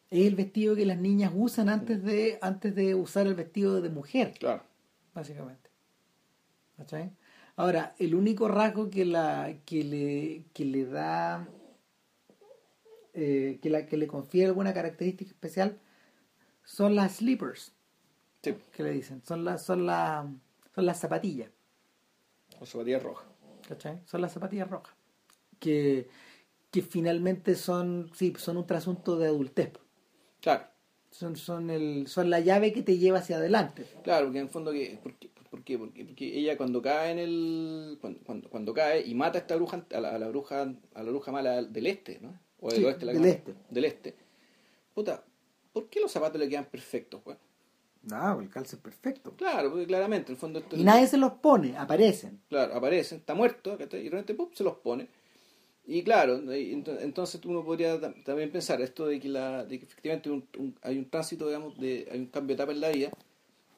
Es el vestido que las niñas usan antes de, antes de usar el vestido de mujer, Claro. básicamente. ¿Cachai? Ahora, el único rasgo que la que le, que le da eh, que la que le confiere alguna característica especial son las slippers Sí, que le dicen son las son las son las zapatillas zapatillas rojas. ¿cachai? son las zapatillas rojas que que finalmente son sí son un trasunto de adultez Claro, son son el son la llave que te lleva hacia adelante claro, porque en el fondo, que, ¿por, qué? ¿Por qué? Porque, porque ella cuando cae en el... Cuando, cuando, cuando cae y mata a esta bruja, a la, a la bruja a la bruja mala del este, ¿no? O del Sí, oeste, la del este. Del este. Puta, ¿por qué los zapatos le quedan perfectos, pues? no el calce es perfecto Claro, porque claramente, en el fondo... esto- y nadie se los pone aparecen Claro, aparecen, está muerto, y de repente ¡pum! se los pone. Y claro, entonces uno podría tam- también pensar esto de que, la, de que efectivamente un- un- hay un tránsito, digamos, de, hay un cambio de etapa en la vida,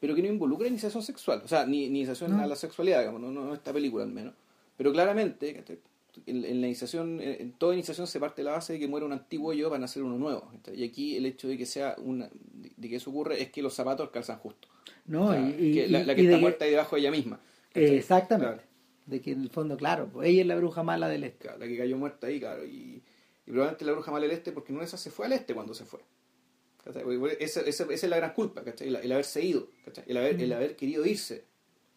pero que no involucra iniciación sexual, o sea, ni ni iniciación No. a la sexualidad, digamos, no, no esta película al menos. Pero claramente. En, en la iniciación, en, toda iniciación se parte de la base de que muere un antiguo yo para nacer uno nuevo. Y aquí el hecho de que sea una, de, que eso ocurre es que los zapatos calzan justo. no O sea, y, la, la que y de está que- muerta ahí debajo de ella misma. eh, ¿cachai? exactamente Claro. de que en el fondo claro pues ella es la bruja mala del este Claro, la que cayó muerta ahí, claro. Y, probablemente la bruja mal del este, porque no esa se fue al este cuando se fue. Esa, esa- esa es la gran culpa, ¿cachai? El, el haberse ido, ¿cachai? El haber, el haber querido irse.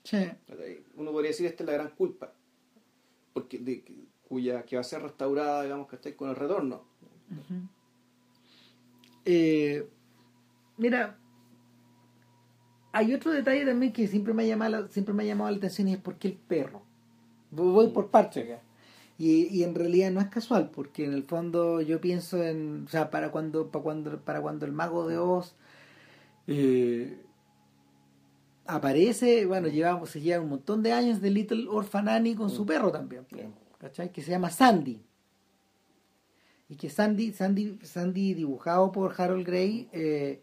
sí. Uno podría decir esta es la gran culpa. Porque de, cuya que va a ser restaurada, digamos, ¿cachai? Con el retorno. Eh, mira, hay otro detalle también que siempre me ha llamado, la- siempre me ha llamado la atención y es porque el perro. Voy por partes acá. Y, y en realidad no es casual, porque en el fondo yo pienso en, o sea, para cuando, para cuando, para cuando el mago de Oz eh, aparece, bueno, llevamos, se lleva un montón de años de Little Orphan Annie con su perro también. ¿Cachai? Que se llama Sandy. Y que Sandy, Sandy, Sandy dibujado por Harold Gray, eh,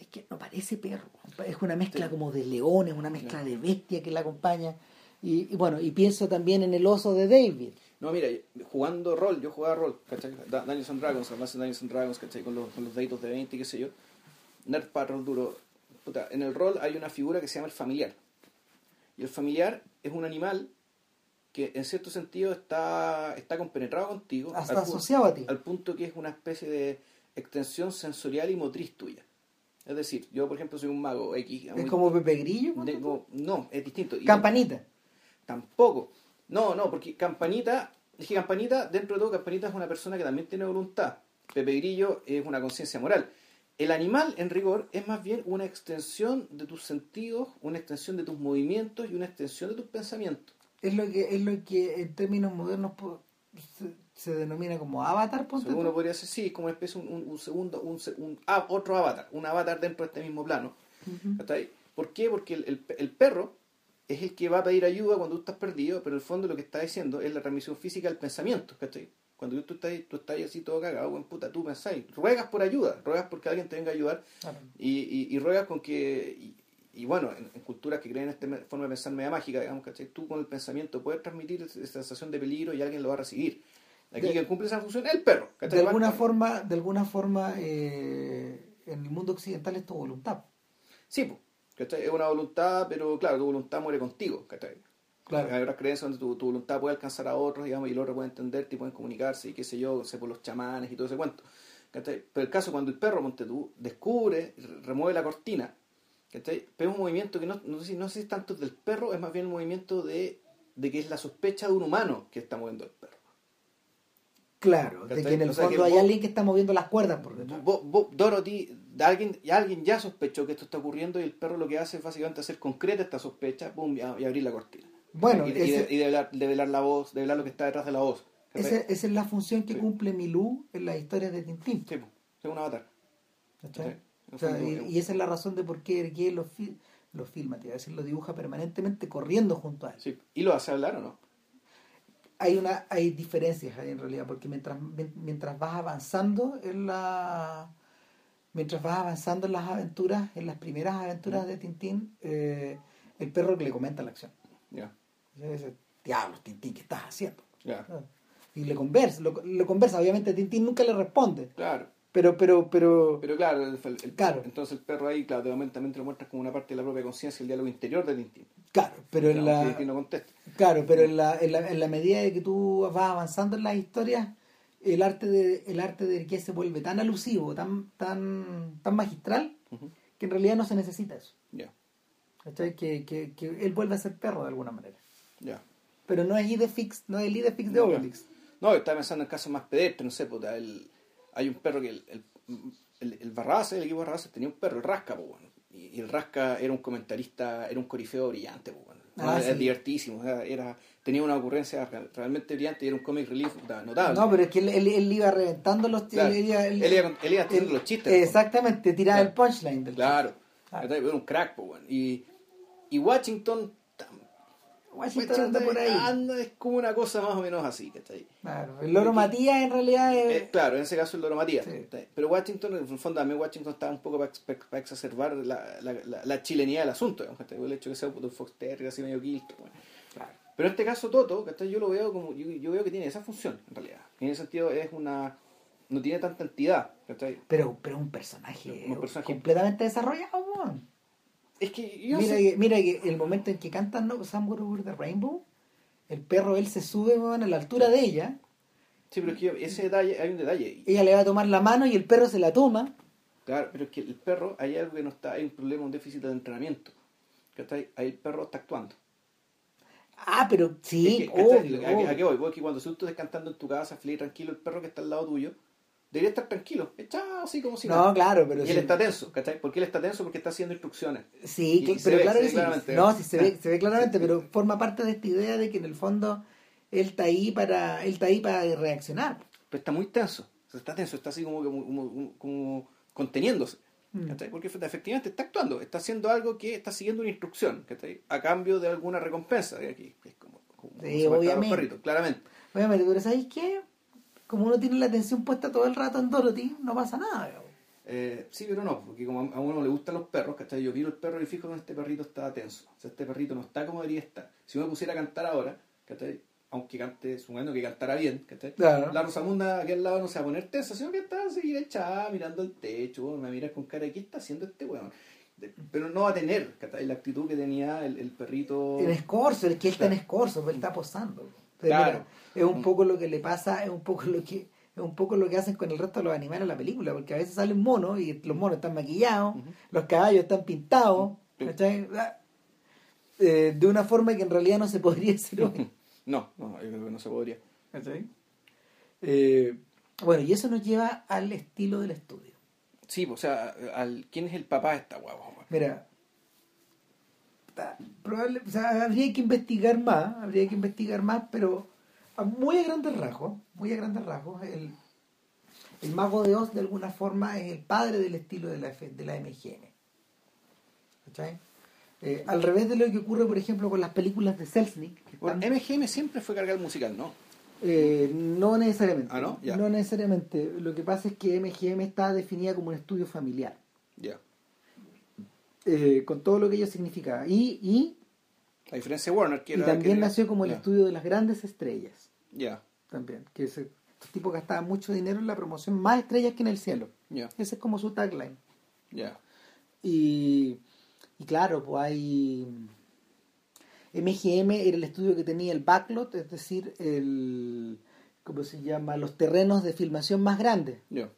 es que no parece perro, es una mezcla Sí. como de leones, una mezcla de bestia que la acompaña. Y, y bueno, y pienso también en el oso de David. No, mira, jugando rol, yo jugaba rol, ¿cachai? Dungeons and Dragons, además de Dungeons and Dragons, ¿cachai? Con los, con los daditos de 20, qué sé yo. Nerd para rol duro. Puta, en el rol hay una figura que se llama el familiar. Y el familiar es un animal que en cierto sentido está, está compenetrado contigo. Hasta al asociado a ti. Al punto que es una especie de extensión sensorial y motriz tuya. Es decir, yo por ejemplo soy un mago X. Es muy- como Pepe Grillo. no, es distinto. Campanita. Tampoco. No, no, porque Campanita, es que Campanita, dentro de todo, Campanita es una persona que también tiene voluntad. Pepe Grillo es una conciencia moral. El animal, en rigor, es más bien una extensión de tus sentidos, una extensión de tus movimientos y una extensión de tus pensamientos. Es lo que, es lo que en términos modernos se, se denomina como avatar, ponte Según uno podría decir, sí, como una especie, un, un- un segundo, un, ah, otro avatar, un avatar dentro de este mismo plano. ¿Por qué? Porque el, el- el perro es el que va a pedir ayuda cuando tú estás perdido, pero en el fondo lo que está diciendo es la transmisión física del pensamiento, ¿cachai? Cuando tú estás, tú estás así todo cagado, buen puta, tú pensáis, ruegas por ayuda, ruegas porque alguien te venga a ayudar y, y, y ruegas con que, y, y bueno, en, en culturas que creen en esta forma de pensar media mágica, digamos, ¿cachai? Tú con el pensamiento puedes transmitir esa sensación de peligro y alguien lo va a recibir. Aquí De- quien cumple esa función es el perro, ¿cachai? De alguna forma, de alguna forma eh, en el mundo occidental es tu voluntad. Sí, pues, ¿cachai? Es una voluntad, pero claro, tu voluntad muere contigo, ¿cachai? Hay otras creencias donde tu, tu voluntad puede alcanzar a otros, digamos, y el otro puede entenderte y pueden comunicarse y qué sé yo, sé por los chamanes y todo ese cuento. ¿cachai? Pero el caso cuando el perro, ponte tú, descubre, re- remueve la cortina, ¿cachai? Pero es un movimiento que no, no, sé, si- no sé si es tanto del perro, es más bien el movimiento de, de que es la sospecha de un humano que está moviendo el perro. Claro, de ¿Cachai? que en el O sea, fondo hay vos- alguien que está moviendo las cuerdas por detrás. Vos- vos- Dorothy, de alguien, ya sospechó que esto está ocurriendo y el perro lo que hace es básicamente hacer concreta esta sospecha pum, y, abrir la cortina. Bueno, y, y de- ese- y develar, develar la voz, develar lo que está detrás de la voz. esa, esa es la función que Sí. cumple Milú en las historias de Tintín. Sí, es un avatar. ¿cachai? O sea, y, esa es la razón de por qué Hergé lo, fi- lo filma, te iba a decir, lo dibuja permanentemente corriendo junto a él. sí. ¿Y lo hace hablar o no? Hay una hay diferencias ahí en realidad, porque mientras, mien- mientras vas avanzando en la mientras vas avanzando en las aventuras, en las primeras aventuras de Tintín, eh, el perro que le comenta la acción. Ya, dice, diablos, Tintín, ¿qué estás haciendo? ya. Y le conversa, lo, lo conversa, obviamente Tintín nunca le responde, Claro. Pero, pero, pero, Pero claro, el, el- Claro. entonces el perro ahí, claro, también, también te lo muestras como una parte de la propia conciencia, el diálogo interior de Tintín. claro, pero en la, no. Claro, pero en la, en, la, en la medida de que tú vas avanzando en las historias, el arte de el arte de que se vuelve tan alusivo, tan tan tan magistral, que en realidad no se necesita eso. Ya, ¿Cachai? Que, que, que él vuelve a ser perro de alguna manera. ya. Pero no es Idefix, no es el Idefix de Ya. Obelix. No, estaba pensando en casos más pedestres, no sé, pues, el- hay un perro que el, el, el, el Barrabás, el equipo Barrabás tenía un perro, el Rasca, pues, bueno. y, y el Rasca era un comentarista, era un corifeo brillante, pues, bueno. Ah, era sí. divertísimo, era, tenía una ocurrencia real- realmente brillante y era un comic relief notable. No, pero es que él, él, él iba reventando los Claro. él, iba- él- iba él iba haciendo él- los chistes. Exactamente, tiraba Claro. el punchline del Claro, Claro. era un crack, pues, bueno. y, y Washington, Washington anda por ahí. anda, es como una cosa más o menos así, ¿cachai? Claro, el loro Matías en realidad es... Eh, claro, en ese caso el Loro Matías. Sí. Pero Washington, en el fondo, a mí Washington estaba un poco para exacerbar la, la, la, la chilenía del asunto. ¿cachai? El hecho que sea un Fox Terrier así medio quilto. bueno. Claro. Pero en este caso, Toto, ¿cachai? yo lo veo como. Yo, yo veo que tiene esa función, en realidad. En ese sentido, es una. No tiene tanta entidad, ¿cachai? Pero, pero un personaje, Un personaje- completamente desarrollado, weón. Es que yo Mira, sé- que, mira que el momento en que cantan ¿no? Somewhere Over the Rainbow, el perro él se sube weón, a la altura de ella, Sí, pero es que ese detalle, hay un detalle. ella le va a tomar la mano y el perro se la toma. Claro, pero es que el perro, hay algo que no está, hay un problema, un déficit de entrenamiento. ¿Cachai? Ahí el perro está actuando. Ah, pero sí, Es que, ¿A, qué- obvio. a qué voy? Voy que cuando tú estés cantando en tu casa, feliz, tranquilo, el perro que está al lado tuyo, debería estar tranquilo, echado así como si No, nada. claro, pero Y sí. él está tenso, ¿cachai? ¿Por qué él está tenso? Porque está haciendo instrucciones. Sí, que- pero ve- claro que sí. claramente. No, sí se ve, se ve claramente, Sí, pero forma parte de esta idea de que en el fondo él está ahí para, él está ahí para reaccionar. Pero está muy tenso. Está tenso, está así como, como, como- conteniéndose. Mm. ¿cachai? Porque efectivamente está actuando, está haciendo algo que está siguiendo una instrucción, ¿cachai? A cambio de alguna recompensa. de aquí, es como, como Sí, los obviamente. perritos, claramente. Obviamente, pero ¿sabéis qué? Como uno tiene la atención puesta todo el rato en Dorothy, no pasa nada. Eh, sí, pero no, porque como a uno le gustan los perros, ¿cachai? Yo miro el perro y fijo que este perrito está tenso. O sea, este perrito no está como debería estar. Si uno pusiera a cantar ahora, ¿cachai? Aunque cante, suponiendo que cantara bien, ¿cachai? Claro. La Rosamunda aquí al lado no se va a poner tensa, sino que está a seguir echada, mirando el techo, me mira con cara de ¿qué está haciendo este weón? pero no va a tener ¿cachai? la actitud que tenía el, el perrito. En escorzo, es que él está en escorzo, pues él está posando. Pero Claro. mira, es un poco lo que le pasa, es un poco lo que es un poco lo que hacen con el resto de los animales en la película, porque a veces salen monos y los monos están maquillados, los caballos están pintados, Sí. ¿cachai? Ah, eh, de una forma que en realidad no se podría hacer hoy. [laughs] No, no, yo creo que no se podría. ¿cachai? Eh, bueno, y eso nos lleva al estilo del estudio. Sí, o sea, al, ¿quién es el papá de esta guagua? Mira, probable, o sea, habría que investigar más, habría que investigar más, pero a muy a grandes rasgos, muy a grandes rasgos, el, el mago de Oz de alguna forma es el padre del estilo de la, de la MGM. ¿Cachai? Eh, al revés de lo que ocurre, por ejemplo, con las películas de Selznick, Bueno, MGM siempre fue cargar musical, ¿no? eh, no necesariamente. Ah, ¿no? No necesariamente. Lo que pasa es que MGM está definida como un estudio familiar, Ya. Eh, con todo lo que ello significa. Y, y A diferencia de Warner, que Y era- también que- nació como el estudio de las grandes estrellas. Ya, También. Que ese, estos tipos gastaban mucho dinero en la promoción, más estrellas que en el cielo. ya, Ese es como su tagline. ya. Y, y claro, pues hay. MGM era el estudio que tenía el backlot, es decir, el. ¿Cómo se llama? Los terrenos de filmación más grandes Ya,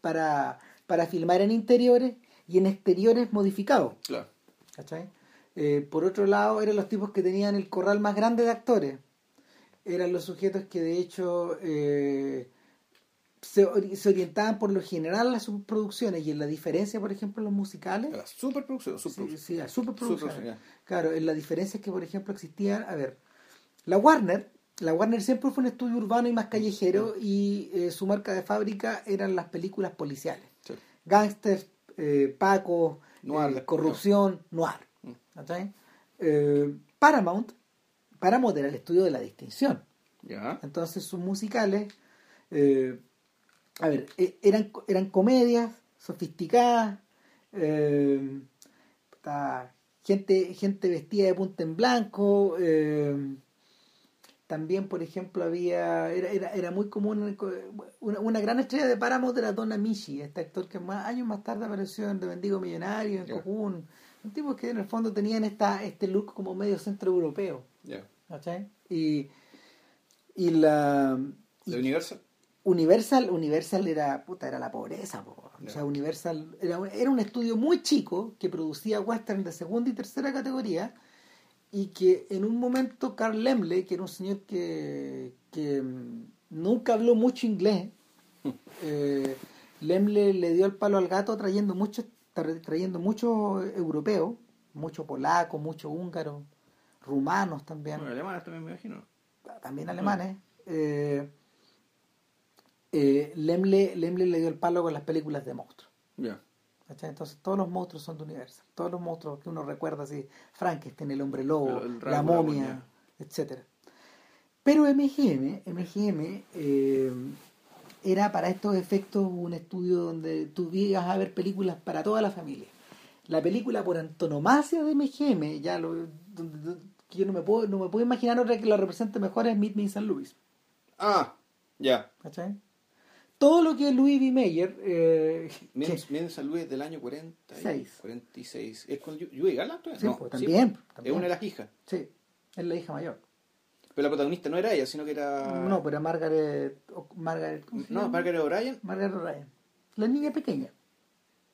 para, para filmar en interiores y en exteriores modificados. claro. ¿cachai? Eh, por otro lado, eran los tipos que tenían el corral más grande de actores. Eran los sujetos que de hecho eh, se, se orientaban por lo general a las subproducciones y en la diferencia, por ejemplo, en los musicales. Era superproducción, Sí, superproducción. sí, a superproducciones. Superproducción, Claro, en la diferencia es que, por ejemplo, existían, a ver, la Warner, la Warner siempre fue un estudio urbano y más callejero y eh, su marca de fábrica eran las películas policiales. Sí. Gangsters, eh, Paco, Noir, eh, corrupción, noir. Mm. ¿cachai? Eh, Paramount, Paramount era el estudio de la distinción. Entonces sus musicales, eh, a ver, eh, eran, eran comedias sofisticadas, gente, gente vestida de punta en blanco, también por ejemplo había, era, era, era muy común, una, una gran estrella de Paramount era Donna Michi, este actor que más años más tarde apareció en The Bendigo Millonario, en Ya. Cocoon, un tipo que en el fondo tenían esta, este look como medio centro europeo. ya. ¿cachai? Y, y la y ¿De Universal? Universal, Universal era puta, era la pobreza, po. o sea, Universal era, era un estudio muy chico que producía western de segunda y tercera categoría y que en un momento Carl Lemley, que era un señor que, que mm, nunca habló mucho inglés, [laughs] eh, Lemley le dio el palo al gato trayendo muchos tra- trayendo muchos europeos, mucho polaco, mucho húngaro, rumanos también Bueno, alemanes también me imagino. también alemanes. Eh, eh, Lemle, Lemle le dio el palo con las películas de monstruos. Ya, ¿cachai? Entonces todos los monstruos son de Universal. Todos los monstruos que uno recuerda así, Frankenstein, el hombre lobo, El- el la momia, etcétera. Pero MGM, MGM eh, era para estos efectos un estudio donde tú ibas a ver películas para toda la familia. La película por antonomasia de MGM, ya lo, yo no me puedo, no me puedo imaginar otra que la represente mejor es Meet Me in St. Louis. Ah, ya. ¿cachai? Todo lo que es Louis B. Mayer, eh, Miren, que- miren San Luis del año 40 y Seis. 46. ¿Es con Yui Garland? Sí, no, pues, también, pues. también. Es una de las hijas. sí, es la hija mayor. Pero la protagonista no era ella, sino que era. No, pero era Margaret, Margaret, ¿cómo se No, llama? Margaret O'Brien, Margaret Ryan. La niña pequeña.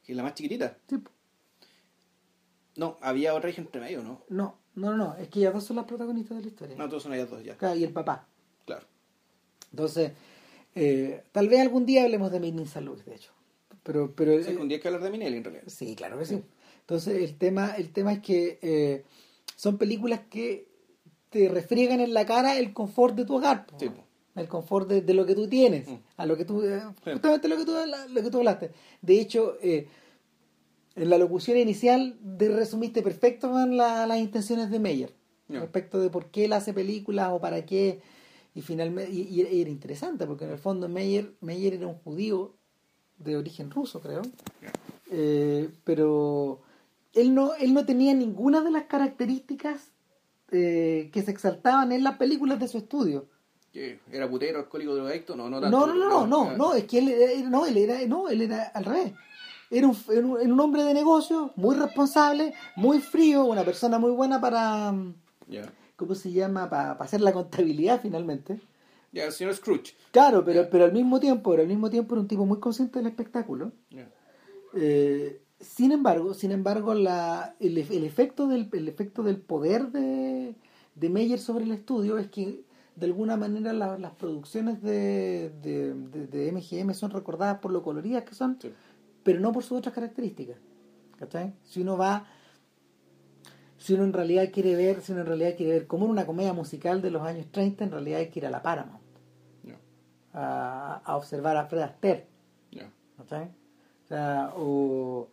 que es la más chiquitita. Sí. No, había otra hija entre medio, ¿no? no, no, no, no, es que ellas dos son las protagonistas de la historia. No, todos son ellas dos ya. Claro, y el papá. Claro. Entonces, eh, tal vez algún día hablemos de St. Louis, de hecho. Pero, pero Sí, un día hay que hablar de Minelli en realidad. Sí, claro que sí. Entonces, el tema, el tema es que eh, son películas que te refriegan en la cara el confort de tu hogar. Sí. El confort de, de lo que tú tienes. Mm. A lo que tú. eh. Justamente lo que tú, lo que tú hablaste. De hecho, eh, en la locución inicial de resumiste perfecto man, la- las intenciones de Meyer. Respecto de por qué él hace películas o para qué. Y finalmente. Y, era interesante porque en el fondo Meyer, Meyer era un judío de origen ruso, creo. Eh, pero él no, él no tenía ninguna de las características eh, que se exaltaban en las películas de su estudio. ¿Qué? ¿Era putero, alcohólico, drogadicto? No, no No, tanto. no, no, no, no, Ah, no, es que él, era- no, él era, no, él era al revés. era un, era un, hombre de negocio, muy responsable, muy frío, una persona muy buena para, Ya. ¿Cómo se llama? Para, para hacer la contabilidad finalmente. Ya, el señor Scrooge. Claro, pero, pero al mismo tiempo, pero al mismo tiempo era un tipo muy consciente del espectáculo. Ya. Eh, sin embargo, sin embargo, la, el, el efecto del, el efecto del poder de, de Meyer sobre el estudio es que de alguna manera la- las producciones de, de, de- de MGM son recordadas por lo coloridas que son, Sí. pero no por sus otras características. ¿Cachai? Si uno va, si uno en realidad quiere ver, si uno en realidad quiere ver como en una comedia musical de los años 30, en realidad hay que ir a la Paramount a, a observar a Fred Astaire. ¿cachai? O sea, o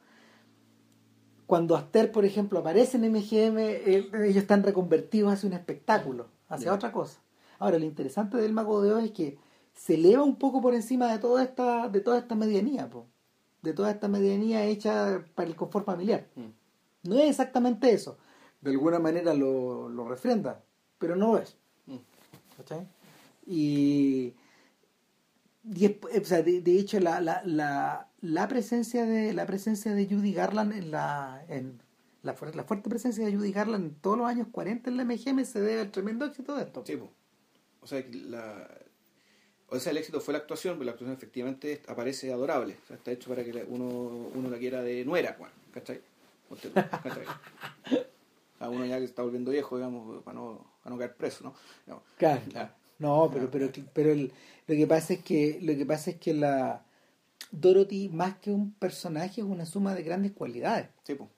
cuando Aster, por ejemplo, aparece en MGM, ellos están reconvertidos hacia un espectáculo, hacia otra cosa. Ahora, lo interesante del Mago de Oz es que se eleva un poco por encima de toda esta, de toda esta medianía, po. de toda esta medianía hecha para el confort familiar. Mm. No es exactamente eso. De alguna manera lo, lo refrenda, pero no lo es. Mm. ¿Cachai? Y, y es- o sea, de, de hecho la, la, la, la presencia de la presencia de Judy Garland en la en la, fuer- la fuerte presencia de Judy Garland en todos los años 40 en la MGM se debe al tremendo éxito de esto. Sí, po. O sea, la... O sea, el éxito fue la actuación, pero la actuación efectivamente aparece adorable. O sea, está hecho para que uno, uno la quiera de nuera, bueno, ¿cachai? ¿cachai? [laughs] A uno ya que está volviendo viejo, digamos, para no, para no caer preso, ¿no? Digamos, Claro. ya. No, pero pero pero el- lo que pasa es que lo que pasa es que la Dorothy más que un personaje es una suma de grandes cualidades. Sí, po.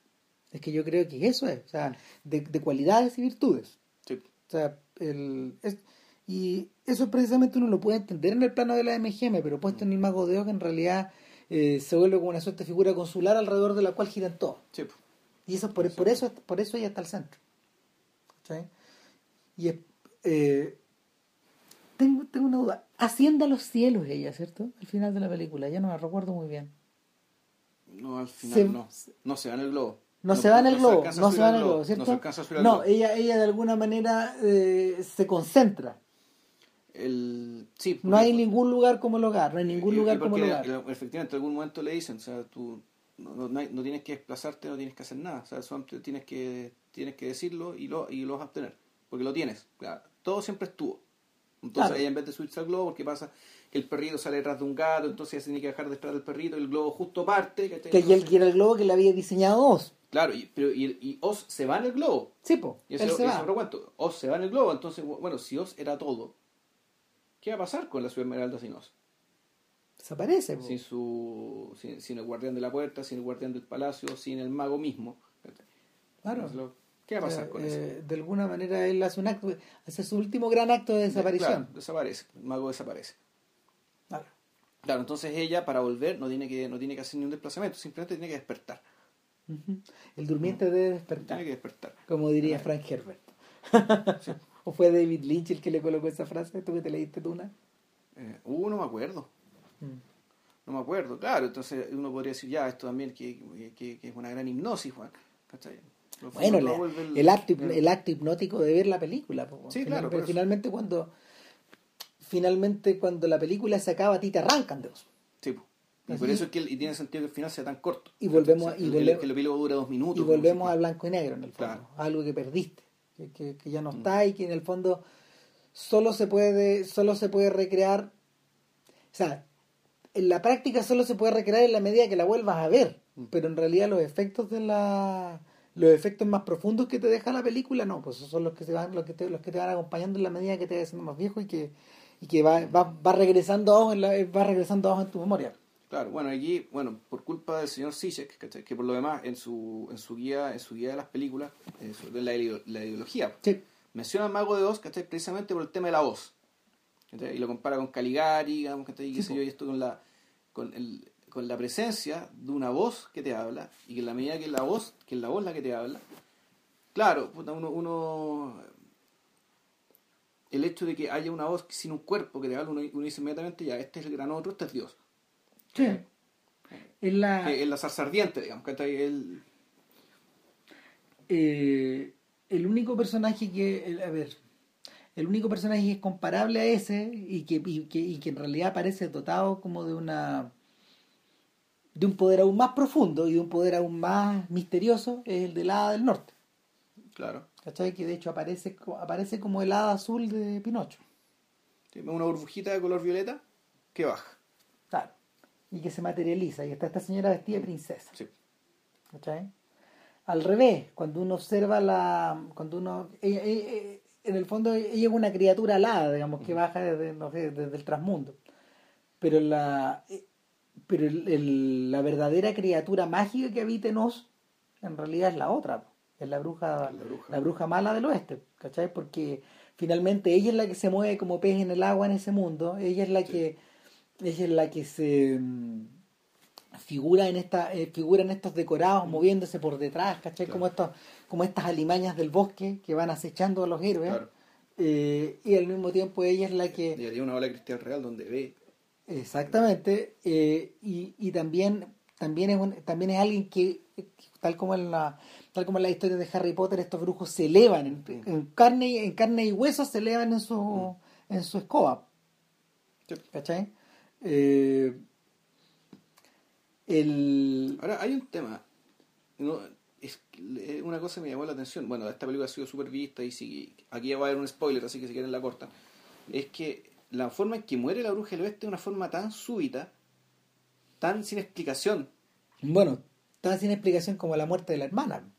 Es que yo creo que eso es, o sea, de, de cualidades y virtudes. Sí. O sea, el, es- y eso precisamente uno lo puede entender en el plano de la MGM, pero puesto en el Mago de Oz, que en realidad eh, se vuelve como una suerte de figura consular alrededor de la cual giran todos. Sí, po. Y eso por, por eso por eso ella está al centro. ¿Cachai? Y es, eh, tengo, tengo una duda. Asciende a los cielos ella, ¿cierto? Al final de la película, ya no la recuerdo muy bien. No, al final Se- no. No se va en el globo. No, se va en el globo, no se va en el globo, ¿cierto? No se alcanza a subir al No, globo. ella, ella de alguna manera eh, se concentra. El... Sí, No hay ningún lugar como el hogar, no hay ningún lugar como el hogar. Efectivamente, en algún momento le dicen, o sea, tú no, no- no tienes que desplazarte, no tienes que hacer nada, o sea, tienes que, tienes que decirlo y lo, y lo vas a obtener, porque lo tienes, claro. todo siempre estuvo. Entonces Claro. ella en vez de subirse al globo, porque pasa que el perrito sale detrás de un gato, entonces se tiene que dejar detrás del perrito, el globo justo parte. Que y él quiere el globo que le había diseñado Oz. Claro, y, pero, y, y Oz se va en el globo, Sí, po, y él eso, se va. cuento. Oz se va en el globo, entonces, bueno, si Oz era todo, ¿qué va a pasar con la ciudad esmeralda sin Oz? Desaparece, po. sin su sin, sin el guardián de la puerta, sin el guardián del palacio, sin el mago mismo. Claro. Entonces, ¿Qué va a pasar con eso? eh, de alguna manera él hace un acto, hace su último gran acto de desaparición. Claro, desaparece, el mago desaparece. Claro. Claro, entonces ella para volver no tiene que no tiene que hacer ni un desplazamiento, simplemente tiene que despertar. El durmiente debe despertar, Tiene que despertar. como diría Frank Herbert. [laughs] ¿O fue David Lynch el que le colocó esa frase? ¿Tú que te leíste tú una? Eh, uh, no me acuerdo. Mm. No me acuerdo, claro, entonces uno podría decir, ya, esto también que, que, que es una gran hipnosis, Juan. ¿cachai? Bueno, la- el, acto, el acto hipnótico de ver la película. po. Sí, Final- claro, pero finalmente cuando finalmente cuando la película se acaba a ti te arrancan de eso. Sí, po. y Así por es. eso es que y tiene sentido que el final sea tan corto. Y volvemos y volvemos- que el epílogo dura dos minutos. Y volvemos a blanco y negro en el fondo. Claro. Algo que perdiste, que, que- que ya no Mm. está y que en el fondo solo se puede solo se puede recrear o sea en la práctica solo se puede recrear en la medida que la vuelvas a ver pero en realidad los efectos de la los efectos más profundos que te deja la película no pues esos son los que se van los que te, los que te van acompañando en la medida que te vas haciendo más viejo y que y que va, va, va regresando a ojo en la, va regresando a ojo en tu memoria Claro, bueno, aquí, bueno, por culpa del señor Zizek, que por lo demás en su, en su guía, en su guía de las películas, eh, sobre la, ideo- la ideología, sí menciona al mago de Oz, ¿cachai? precisamente por el tema de la voz. Y lo compara con Caligari, digamos, qué Sí, sé yo, y esto con la, con, el, con la presencia de una voz que te habla, y que en la medida que la voz, que es la voz la que te habla, claro, uno, uno el hecho de que haya una voz sin un cuerpo que te habla, uno, uno dice inmediatamente, ya, este es el gran otro, este es Dios. sí es la Que es la zarza ardiente, digamos, ¿cachai? El, eh, el único personaje que, el- a ver, el único personaje que es comparable a ese y que, y que, y que en realidad parece dotado como de una de un poder aún más profundo y de un poder aún más misterioso es el del hada del norte. Claro. ¿Cachai? Que de hecho aparece, aparece como el hada azul de Pinocho. Tiene Una burbujita de color violeta que baja. Claro. Y que se materializa. Y está esta señora vestida de princesa. Sí. ¿Cachai? Al revés, cuando uno observa la. Cuando uno. ella- ella- ella- en el fondo, ella es una criatura alada, digamos, que baja desde, no sé, desde el transmundo. Pero la. Pero el- el- la verdadera criatura mágica que habita en Oz, en realidad es la otra. Es la bruja, La bruja. la bruja mala del oeste. ¿Cachai? Porque finalmente ella es la que se mueve como pez en el agua en ese mundo. Ella es la Sí. que. Ella es la que se. Mm, figura en esta eh, figura en estos decorados moviéndose por detrás ¿cachai? Claro. como estos como estas alimañas del bosque que van acechando a los héroes Claro. Eh, y al mismo tiempo ella es la que tiene una ola cristal real donde ve. exactamente eh, y, y también también es un- también es alguien que tal como en la tal como en la historia de Harry Potter estos brujos se elevan en, Mm. en carne y- en carne y huesos se elevan en su en su escoba Sí. ¿cachai? El Ahora, hay un tema. No, es eh, una cosa que me llamó la atención. Bueno, esta película ha sido súper vista y si, aquí ya va a haber un spoiler, así que si quieren la cortan. Es que la forma en que muere la bruja del oeste es una forma tan súbita, tan sin explicación. Bueno, tan sin explicación como la muerte de la hermana.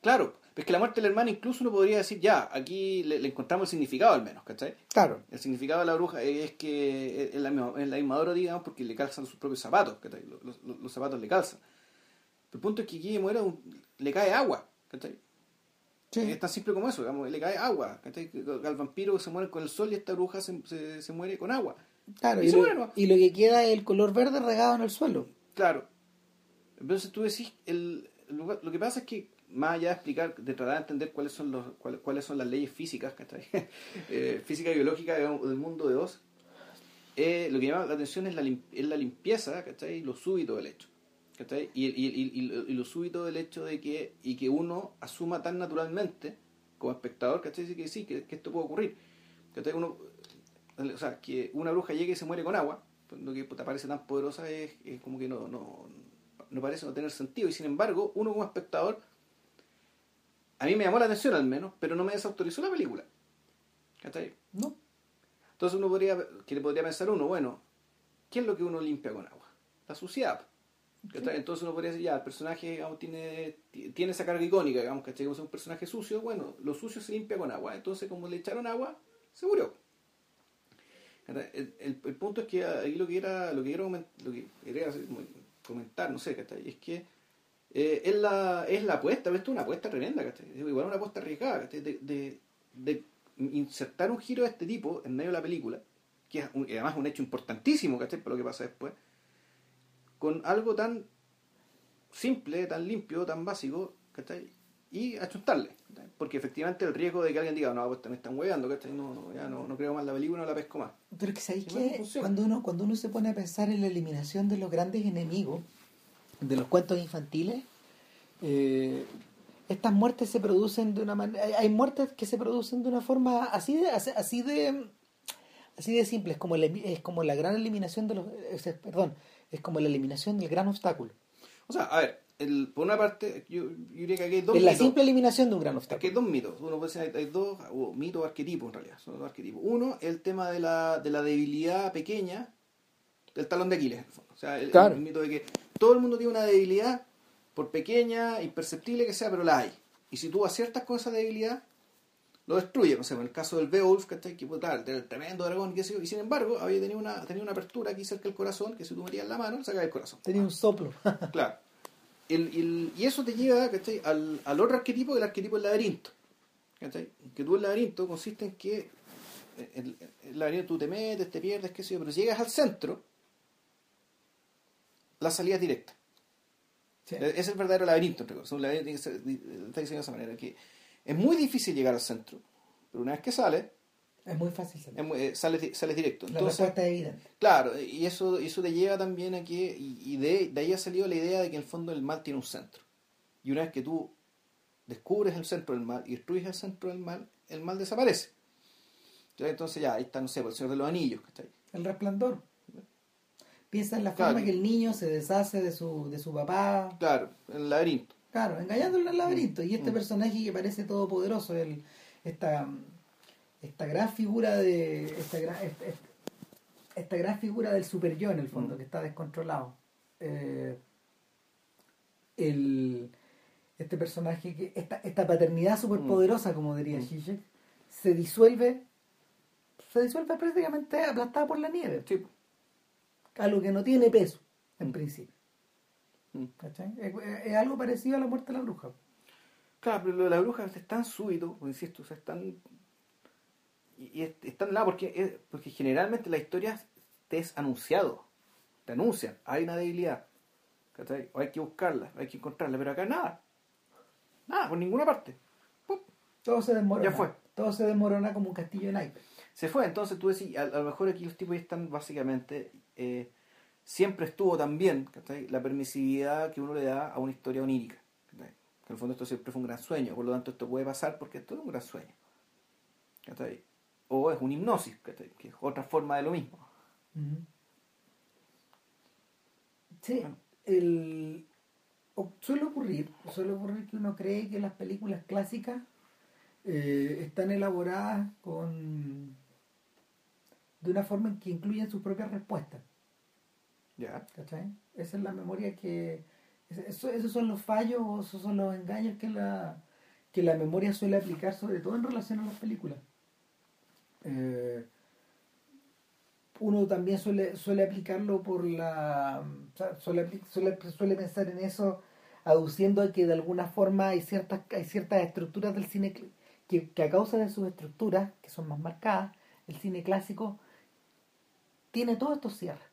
Claro, es que la muerte del hermano incluso uno podría decir, ya, aquí le, le encontramos el significado al menos, ¿cachai? Claro. El significado de la bruja es que es la es la misma digamos, porque le calzan sus propios zapatos, ¿cachai? Los, los- los zapatos le calzan. El punto es que aquí muere un- le cae agua, ¿cachai? Es tan simple como eso, digamos, le cae agua, ¿cachai? Al vampiro se muere con el sol y esta bruja se, se, se muere con agua. Claro, y lo que queda es el color verde regado en el suelo. Claro. Entonces tú decís, el, lo, lo que pasa es que, más allá de explicar, de tratar de entender cuáles son los cuáles, cuáles son las leyes físicas. [laughs] Eh, física y biológica del mundo de Oz, eh, lo que llama la atención es la, lim- es la limpieza, ¿cachai? Lo súbito del hecho. ¿cachai? Y, y, y, y lo- súbito del hecho de que, y que uno asuma tan naturalmente, como espectador, ¿cachai? Que sí, que, que esto puede ocurrir. ¿cachai? Uno, o sea, que una bruja llegue y se muere con agua, pues, lo que te parece tan poderosa es, es como que no, no, no parece no tener sentido. Y sin embargo, uno como espectador, a mí me llamó la atención al menos, pero no me desautorizó la película. ¿Cachai? ¿No? Entonces uno podría, que le podría pensar uno, bueno, ¿qué es lo que uno limpia con agua? La suciedad. ¿cachai? Entonces uno podría decir, ya, el personaje digamos, tiene, tiene esa carga icónica, digamos, ¿cachai? Como es un personaje sucio, bueno, lo sucio se limpia con agua. Entonces como le echaron agua, se murió. El, el- el punto es que ahí lo que era, lo que quiero lo que como comentar, no sé, ¿cachai? Es que eh, es la es la apuesta, esto es una apuesta tremenda, ¿cachai? Igual una apuesta arriesgada, ¿cachai? De, de, de insertar un giro de este tipo en medio de la película, que es un- además hecho importantísimo, ¿cachai? Por lo que pasa después, con algo tan simple, tan limpio, tan básico, ¿cachai? Y achuntarle, ¿cachai? porque efectivamente el riesgo de que alguien diga, no, pues me están hueveando, ¿cachai? No, no, ya no, no creo más la película, no la pesco más. Pero que sabéis que cuando uno, cuando uno se pone a pensar en la eliminación de los grandes enemigos, de los cuentos infantiles, eh, estas muertes se producen de una manera. Hay, muertes que se producen de una forma así de, así, de así de simple, es como, la, es como la gran eliminación de los. es- perdón, es como la eliminación del gran obstáculo. O sea, a ver, el, por una parte, yo, yo diría que aquí hay dos Es la mitos. simple eliminación de un gran Aquí hay obstáculo. dos mitos. Uno puede decir, hay, hay dos o mitos arquetipos en realidad. Son dos arquetipos. Uno, el tema de la, de la debilidad pequeña del talón de Aquiles. el. O sea, el, Claro. el mito de que todo el mundo tiene una debilidad, por pequeña, imperceptible que sea, pero la hay. Y si tú aciertas con esa debilidad, lo destruye. No sé, en el caso del Beowulf. Que puta, el tremendo dragón, qué sé yo. Y sin embargo, había tenido una, tenía una apertura aquí cerca del corazón, que si tú metías la mano, le sacabas el corazón. Tenía un soplo. [laughs] Claro. El- el- y eso te lleva ¿cachai? Al, al otro arquetipo, el arquetipo del laberinto. ¿cachai? Que tú el laberinto consiste en que eh, el, el laberinto tú te metes, te pierdes, qué sé yo, pero si llegas al centro, la salida es directa. Sí. Ese es el verdadero laberinto, entre comillas. Un laberinto que está diseñado de esa manera, que es muy difícil llegar al centro, pero una vez que sales, Es muy fácil salir. es muy- eh, sales, di- sales directo. La Entonces, respuesta es evidente. Claro, y eso, eso te lleva también a que, y, y de, de ahí ha salido la idea de que en el fondo el mal tiene un centro. Y una vez que tú descubres el centro del mal y destruyes el centro del mal, el mal desaparece. Entonces ya, ahí está, no sé, por el Señor de los Anillos, ¿cachai? El resplandor. Piensa en la forma que el niño se deshace de su, de su papá, Claro, en el laberinto. claro, engañándolo en el laberinto. Y este Mm. personaje que parece todopoderoso, el, esta, esta gran figura de. Esta gran, esta, esta- esta gran figura del super yo en el fondo, Mm. que está descontrolado. Eh, el, este personaje, que esta, esta paternidad superpoderosa, como diría Mm. Zizek, se disuelve. Se disuelve prácticamente aplastada por la nieve. Sí. Algo que no tiene peso, en Mm. principio. Mm. ¿Cachai? Es, es algo parecido a la muerte de la bruja. Claro, pero lo de la bruja es tan súbito, insisto, o sea, es tan... Y, y es, es tan nada, porque, es- porque generalmente la historia te es anunciado, te anuncian, hay una debilidad, ¿cachai? O hay que buscarla, hay que encontrarla, pero acá nada, nada, por ninguna parte. ¡Pum! Todo se desmorona. Ya fue. Todo se desmorona como un castillo de naipes. Se fue, entonces tú decís, a, a lo mejor aquí los tipos ya están básicamente, eh, siempre estuvo también la permisividad que uno le da a una historia onírica. ¿cachai? Que en el fondo esto siempre fue un gran sueño, por lo tanto esto puede pasar porque esto es un gran sueño. ¿cachai? O es una hipnosis, ¿cachai? que es otra forma de lo mismo. Sí, Bueno. el, o- suele ocurrir, suele ocurrir que uno cree que las películas clásicas eh, están elaboradas con de una forma en que incluyen sus propias respuestas. ¿Ya? ¿cachai? Esa es la memoria que... eso- esos son los fallos o esos son los engaños que la, que la memoria suele aplicar, sobre todo en relación a las películas. Eh, uno también suele, suele aplicarlo por la... suele, suele, suele pensar en eso aduciendo a que de alguna forma hay ciertas, hay ciertas estructuras del cine que, que a causa de sus estructuras, que son más marcadas, el cine clásico tiene todos estos cierres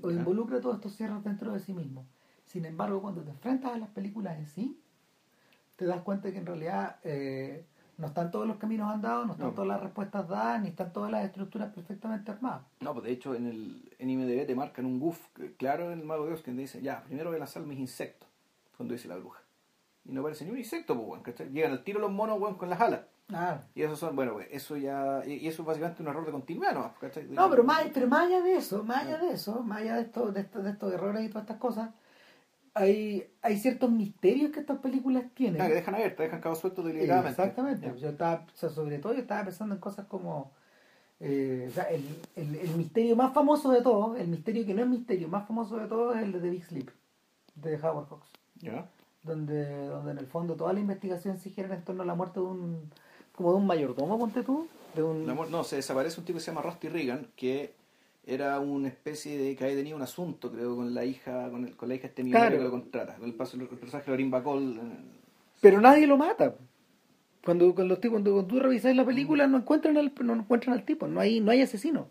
o involucra todos estos cierres dentro de sí mismo. Sin embargo, cuando te enfrentas a las películas en sí, te das cuenta que en realidad eh, no están todos los caminos andados, no están No. todas las respuestas dadas, ni están todas las estructuras perfectamente armadas. No, pues de hecho en el en IMDB te marcan un goof claro en el Mago de Dios que te dice, ya, primero voy a lanzar mis insectos, cuando dice la bruja. Y no aparece ni un insecto, pues, weón, ¿cachai? Llegan al tiro los monos, weón, con las alas. Ah, Y eso son, bueno, pues, eso ya, y eso es básicamente un error de continuidad, ¿no? No, pero más, pero más allá de eso, más allá de eso, más allá de, esto, de, esto- de estos errores y todas estas cosas, hay, hay ciertos misterios que estas películas tienen. Ah, que dejan abierta, dejan cabos sueltos deliberadamente. Exactamente. Yo estaba, o sea, sobre todo yo estaba pensando en cosas como eh, o sea, el, el, el misterio más famoso de todos, el misterio que no es misterio, más famoso de todos es el de The Big Sleep, de Howard Hawks, ¿Ya? donde, donde en el fondo toda la investigación se gira en torno a la muerte de un como de un mayordomo, ponte tú, de un No, se desaparece un tipo que se llama Rusty Reagan, que era una especie de que había tenido un asunto, creo, con la hija, con, el, con la hija de este millonario Claro. que lo contrata, con el, paso, el personaje de Lorin Bacall. eh, pero nadie lo mata. Cuando, cuando, cuando, cuando tú revisas la película no encuentran al, no encuentran al tipo, no hay, no hay asesino.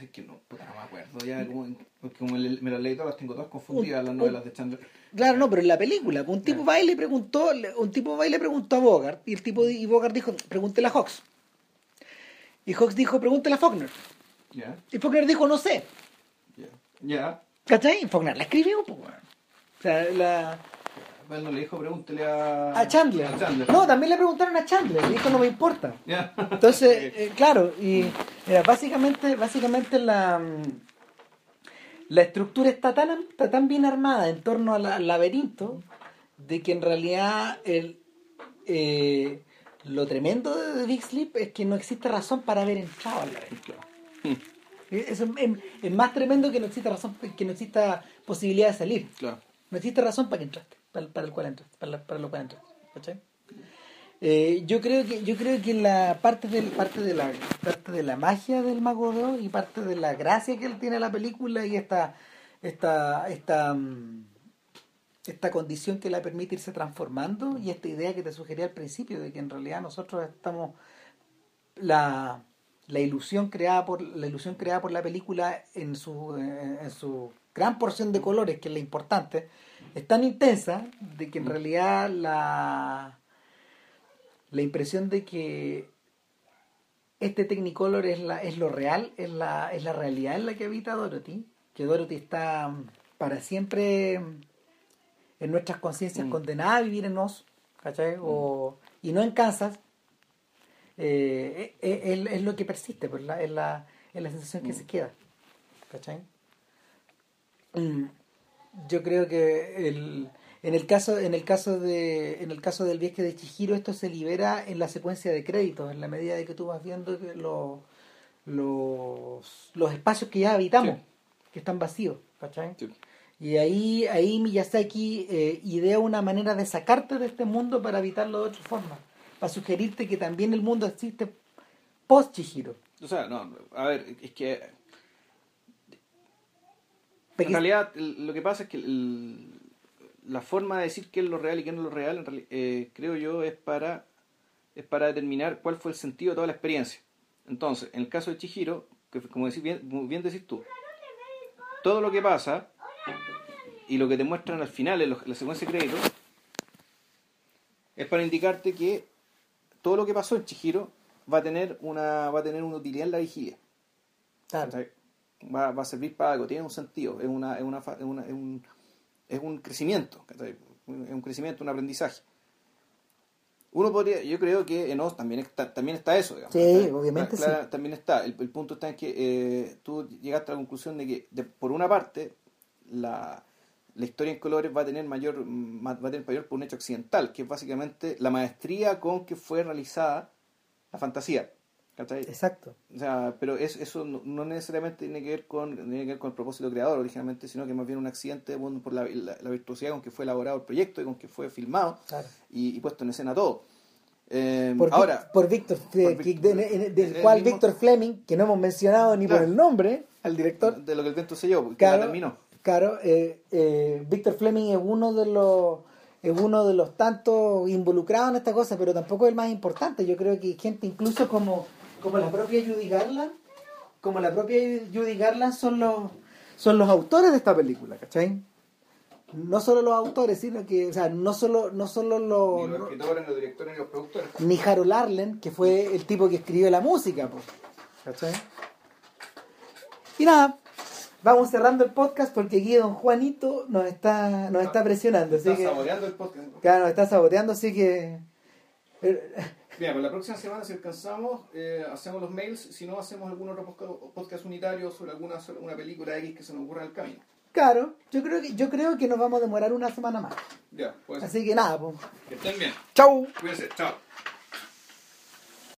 Es que no, puta, no me acuerdo, ya como, porque como me las leí todas, las tengo todas confundidas, Un- las novelas de Chandler. Claro, no, pero en la película, un tipo va y le preguntó, un tipo va y le preguntó a Bogart, y el tipo y Bogart dijo, pregúntele a Hawks. Y Hawks dijo, pregúntele a Faulkner. Ya, Y Faulkner dijo, no sé. ya, ya. ¿Cachai? Y Faulkner la escribió, pues. O sea, la... Bueno, le dijo, pregúntele a... a Chandler. A Chandler. No, también le preguntaron a Chandler, y dijo, no me importa. Entonces, [laughs] eh, claro, y mira, básicamente, básicamente la, la estructura está tan, está tan bien armada en torno al, al laberinto de que en realidad el, eh, lo tremendo de Big Sleep es que no existe razón para haber entrado al laberinto. Eso es, es- es más tremendo que no exista razón, que no exista posibilidad de salir. Claro. No existe razón para que entraste, para, para el cual para, para lo cual. Eh, yo creo que yo creo que la parte del parte de la parte de la magia del mago de Oz y parte de la gracia que él tiene a la película y esta esta esta mm, esta condición que la permite irse transformando y esta idea que te sugería al principio de que en realidad nosotros estamos la, la ilusión creada por la ilusión creada por la película en su en su gran porción de colores que es la importante es tan intensa de que en realidad la la impresión de que este Technicolor es la es lo real es la es la realidad en la que habita Dorothy que Dorothy está mm, para siempre mm, en nuestras conciencias Mm. condenada a vivir en Oz ¿cachai? O, y no en Kansas eh, es, es- es lo que persiste pues la, es, la, es la sensación que Mm. se queda ¿cachai? Mm, Yo creo que el, en el caso en el caso de en el caso del viaje de Chihiro esto se libera en la secuencia de créditos en la medida de que tú vas viendo que lo- los los espacios que ya habitamos Sí. que están vacíos ¿cachai? Sí. y ahí ahí Miyazaki eh, idea una manera de sacarte de este mundo para habitarlo de otra forma para sugerirte que también el mundo existe post Chihiro O sea, no, a ver, es que en realidad lo que pasa es que el- la forma de decir qué es lo real y qué no es lo real, en eh, creo yo, es para, es para determinar cuál fue el sentido de toda la experiencia. Entonces, en el caso de Chihiro, que como decís bien, bien decís tú, todo lo que pasa y lo que te muestran al final en los- la secuencia de créditos es para indicarte que todo lo que pasó en Chihiro va a tener una va a tener una utilidad en la vigilia. Va, va a servir para algo, tiene un sentido, es, una, es, una, es, una- es un, es un crecimiento, es un crecimiento, un aprendizaje. Uno podría, yo creo que en Oz también está, también está eso, digamos. Sí, obviamente clara- También está. El, el punto está en que eh, tú llegaste a la conclusión de que, de- por una parte, la, la historia en colores va a tener mayor ma- va a tener mayor por un hecho accidental, que es básicamente la maestría con que fue realizada la fantasía. ¿Cachai? exacto O sea, pero es, eso no, no necesariamente tiene que, ver con, tiene que ver con el propósito creador originalmente, sino que más bien un accidente por la, la- la virtuosidad con que fue elaborado el proyecto y con que fue filmado claro y, y puesto en escena todo. Eh, por, Vic- ahora, por Víctor, de- de- del el cual mismo- Víctor Fleming, que no hemos mencionado ni Claro. por el nombre al director, de lo que el viento selló, porque Claro. la terminó. claro, eh, eh, Víctor Fleming es uno de los es uno de los tantos involucrados en esta cosa, pero tampoco es el más importante. Yo creo que gente incluso como, como la propia Judy Garland, como la propia Judy Garland son los son los autores de esta película, ¿cachai? No solo los autores, sino que, o sea, no solo, no solo los, Ni los escritores, los directores, ni los productores. ni Harold Arlen, que fue el tipo que escribió la música, pues. ¿Cachai? Y nada, vamos cerrando el podcast porque aquí don Juanito nos está, nos está presionando, así Está que, saboreando el podcast. claro, nos está saboteando, así que Bien, pues la próxima semana, si alcanzamos, eh, hacemos los mails. Si no, hacemos algún otro podcast, podcast unitario sobre alguna sobre una película X que se nos ocurra en el camino. claro, yo creo que yo creo que nos vamos a demorar una semana más. Ya, pues. Así que nada, pues. Que estén bien. Chau. Cuídense. Chao.